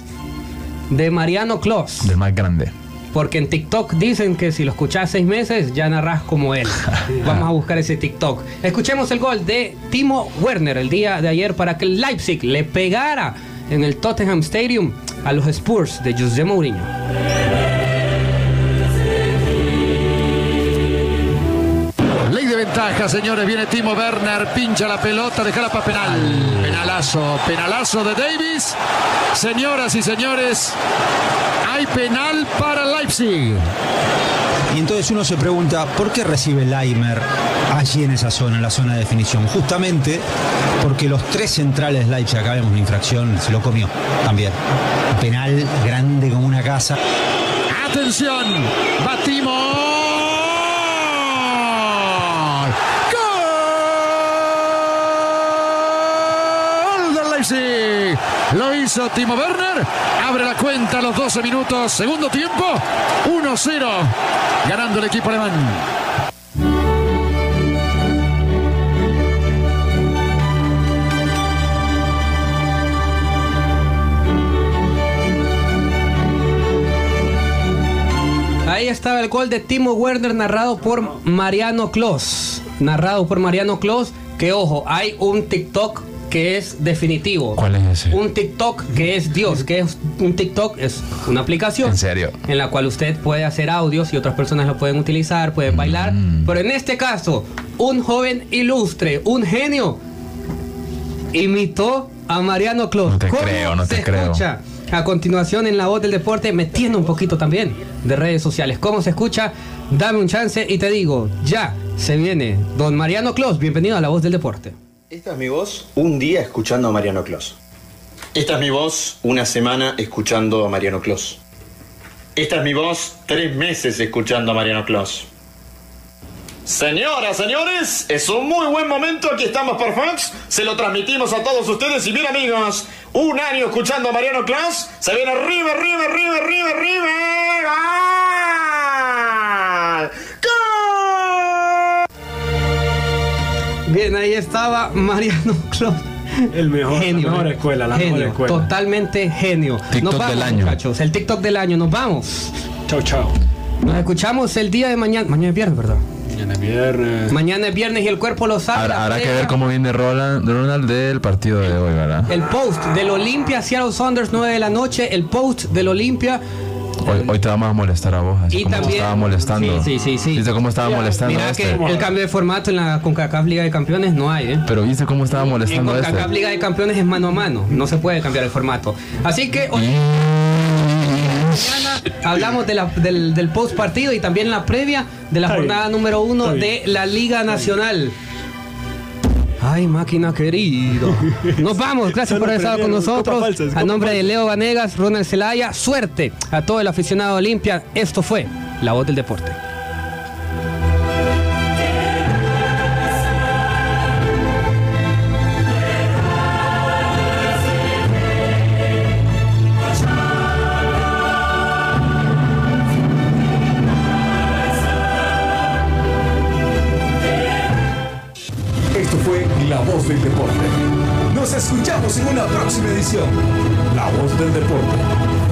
A: de Mariano Klos.
I: Del más grande.
A: Porque en TikTok dicen que si lo escuchás seis meses ya narrás como él. [LAUGHS] Vamos a buscar ese TikTok. Escuchemos el gol de Timo Werner el día de ayer para que el Leipzig le pegara en el Tottenham Stadium a los Spurs de José Mourinho.
N: Ventaja, señores. Viene Timo Werner, pincha la pelota, déjala para penal. Penalazo, penalazo de Davis. Señoras y señores, hay penal para Leipzig.
O: Y entonces uno se pregunta, ¿por qué recibe Laimer allí en esa zona, en la zona de definición? Justamente porque los tres centrales de Leipzig, acá vemos una infracción, se lo comió también. Penal grande como una casa.
N: Atención, batimos. Gol del Leipzig. Lo hizo Timo Werner. Abre la cuenta a los 12 minutos. Segundo tiempo. 1-0. Ganando el equipo alemán.
A: Ahí estaba el gol de Timo Werner narrado por Mariano Klos. Narrado por Mariano Klos. Que ojo, hay un TikTok que es definitivo.
I: ¿Cuál es ese?
A: Un TikTok que es Dios, que es un TikTok, es una aplicación.
I: En serio.
A: En la cual usted puede hacer audios y otras personas lo pueden utilizar, pueden bailar.
I: Mm.
A: Pero en este caso, un joven ilustre, un genio, imitó a Mariano Klos.
I: No te
A: ¿Cómo
I: creo, no te creo.
A: escucha? A continuación, en la voz del deporte, metiendo un poquito también de redes sociales. ¿Cómo se escucha? Dame un chance y te digo, ya se viene Don Mariano Klos. Bienvenido a la voz del deporte.
P: Esta es mi voz un día escuchando a Mariano Clos. Esta es mi voz una semana escuchando a Mariano Clos. Esta es mi voz tres meses escuchando a Mariano Clos. Señoras, señores, es un muy buen momento. Aquí estamos por Fox. Se lo transmitimos a todos ustedes. Y bien, amigos, un año escuchando a Mariano Clos. Se viene arriba, arriba, arriba, arriba, arriba. ¡Gol!
A: Bien, ahí estaba Mariano Clos.
E: El mejor,
A: genio,
E: la mejor escuela, la mejor escuela.
A: Totalmente genio.
I: TikTok
A: Nos vamos,
I: del año.
A: muchachos. El TikTok del año. Nos vamos.
E: Chao, chao.
A: Nos escuchamos el día de mañana. Mañana es viernes, ¿verdad?
E: Mañana es viernes.
A: Mañana es viernes y el cuerpo lo sabe.
I: Habrá,
A: la
I: habrá que ver cómo viene Roland, Ronald del partido de hoy, ¿verdad?
A: El post del Olimpia, Seattle Saunders, 9 de la noche. El post del Olimpia.
I: Hoy, hoy te vamos a molestar a vos, así
A: Y
I: como
A: también-
I: estaba molestando.
A: Sí, sí, sí.
I: ¿Viste cómo estaba molestando
A: Mira
I: este?
A: que el cambio de formato en la CONCACAF Liga de Campeones no hay, ¿eh?
I: Pero viste cómo estaba
A: En
I: molestando este.
A: CONCACAF Liga de Campeones es mano a mano. No se puede cambiar el formato. Así que hoy mañana hablamos de la- del, del post partido y también la previa de la jornada número uno de la Liga Nacional. Ay, máquina querido. [LAUGHS] Nos vamos. Gracias por haber estado con nosotros.
E: Falsas,
A: A nombre de. Leo Vanegas, Ronald Zelaya, suerte a todo el aficionado Olimpia. Esto fue La Voz del Deporte.
G: Del Deporte. Nos escuchamos en una próxima edición. La Voz del Deporte.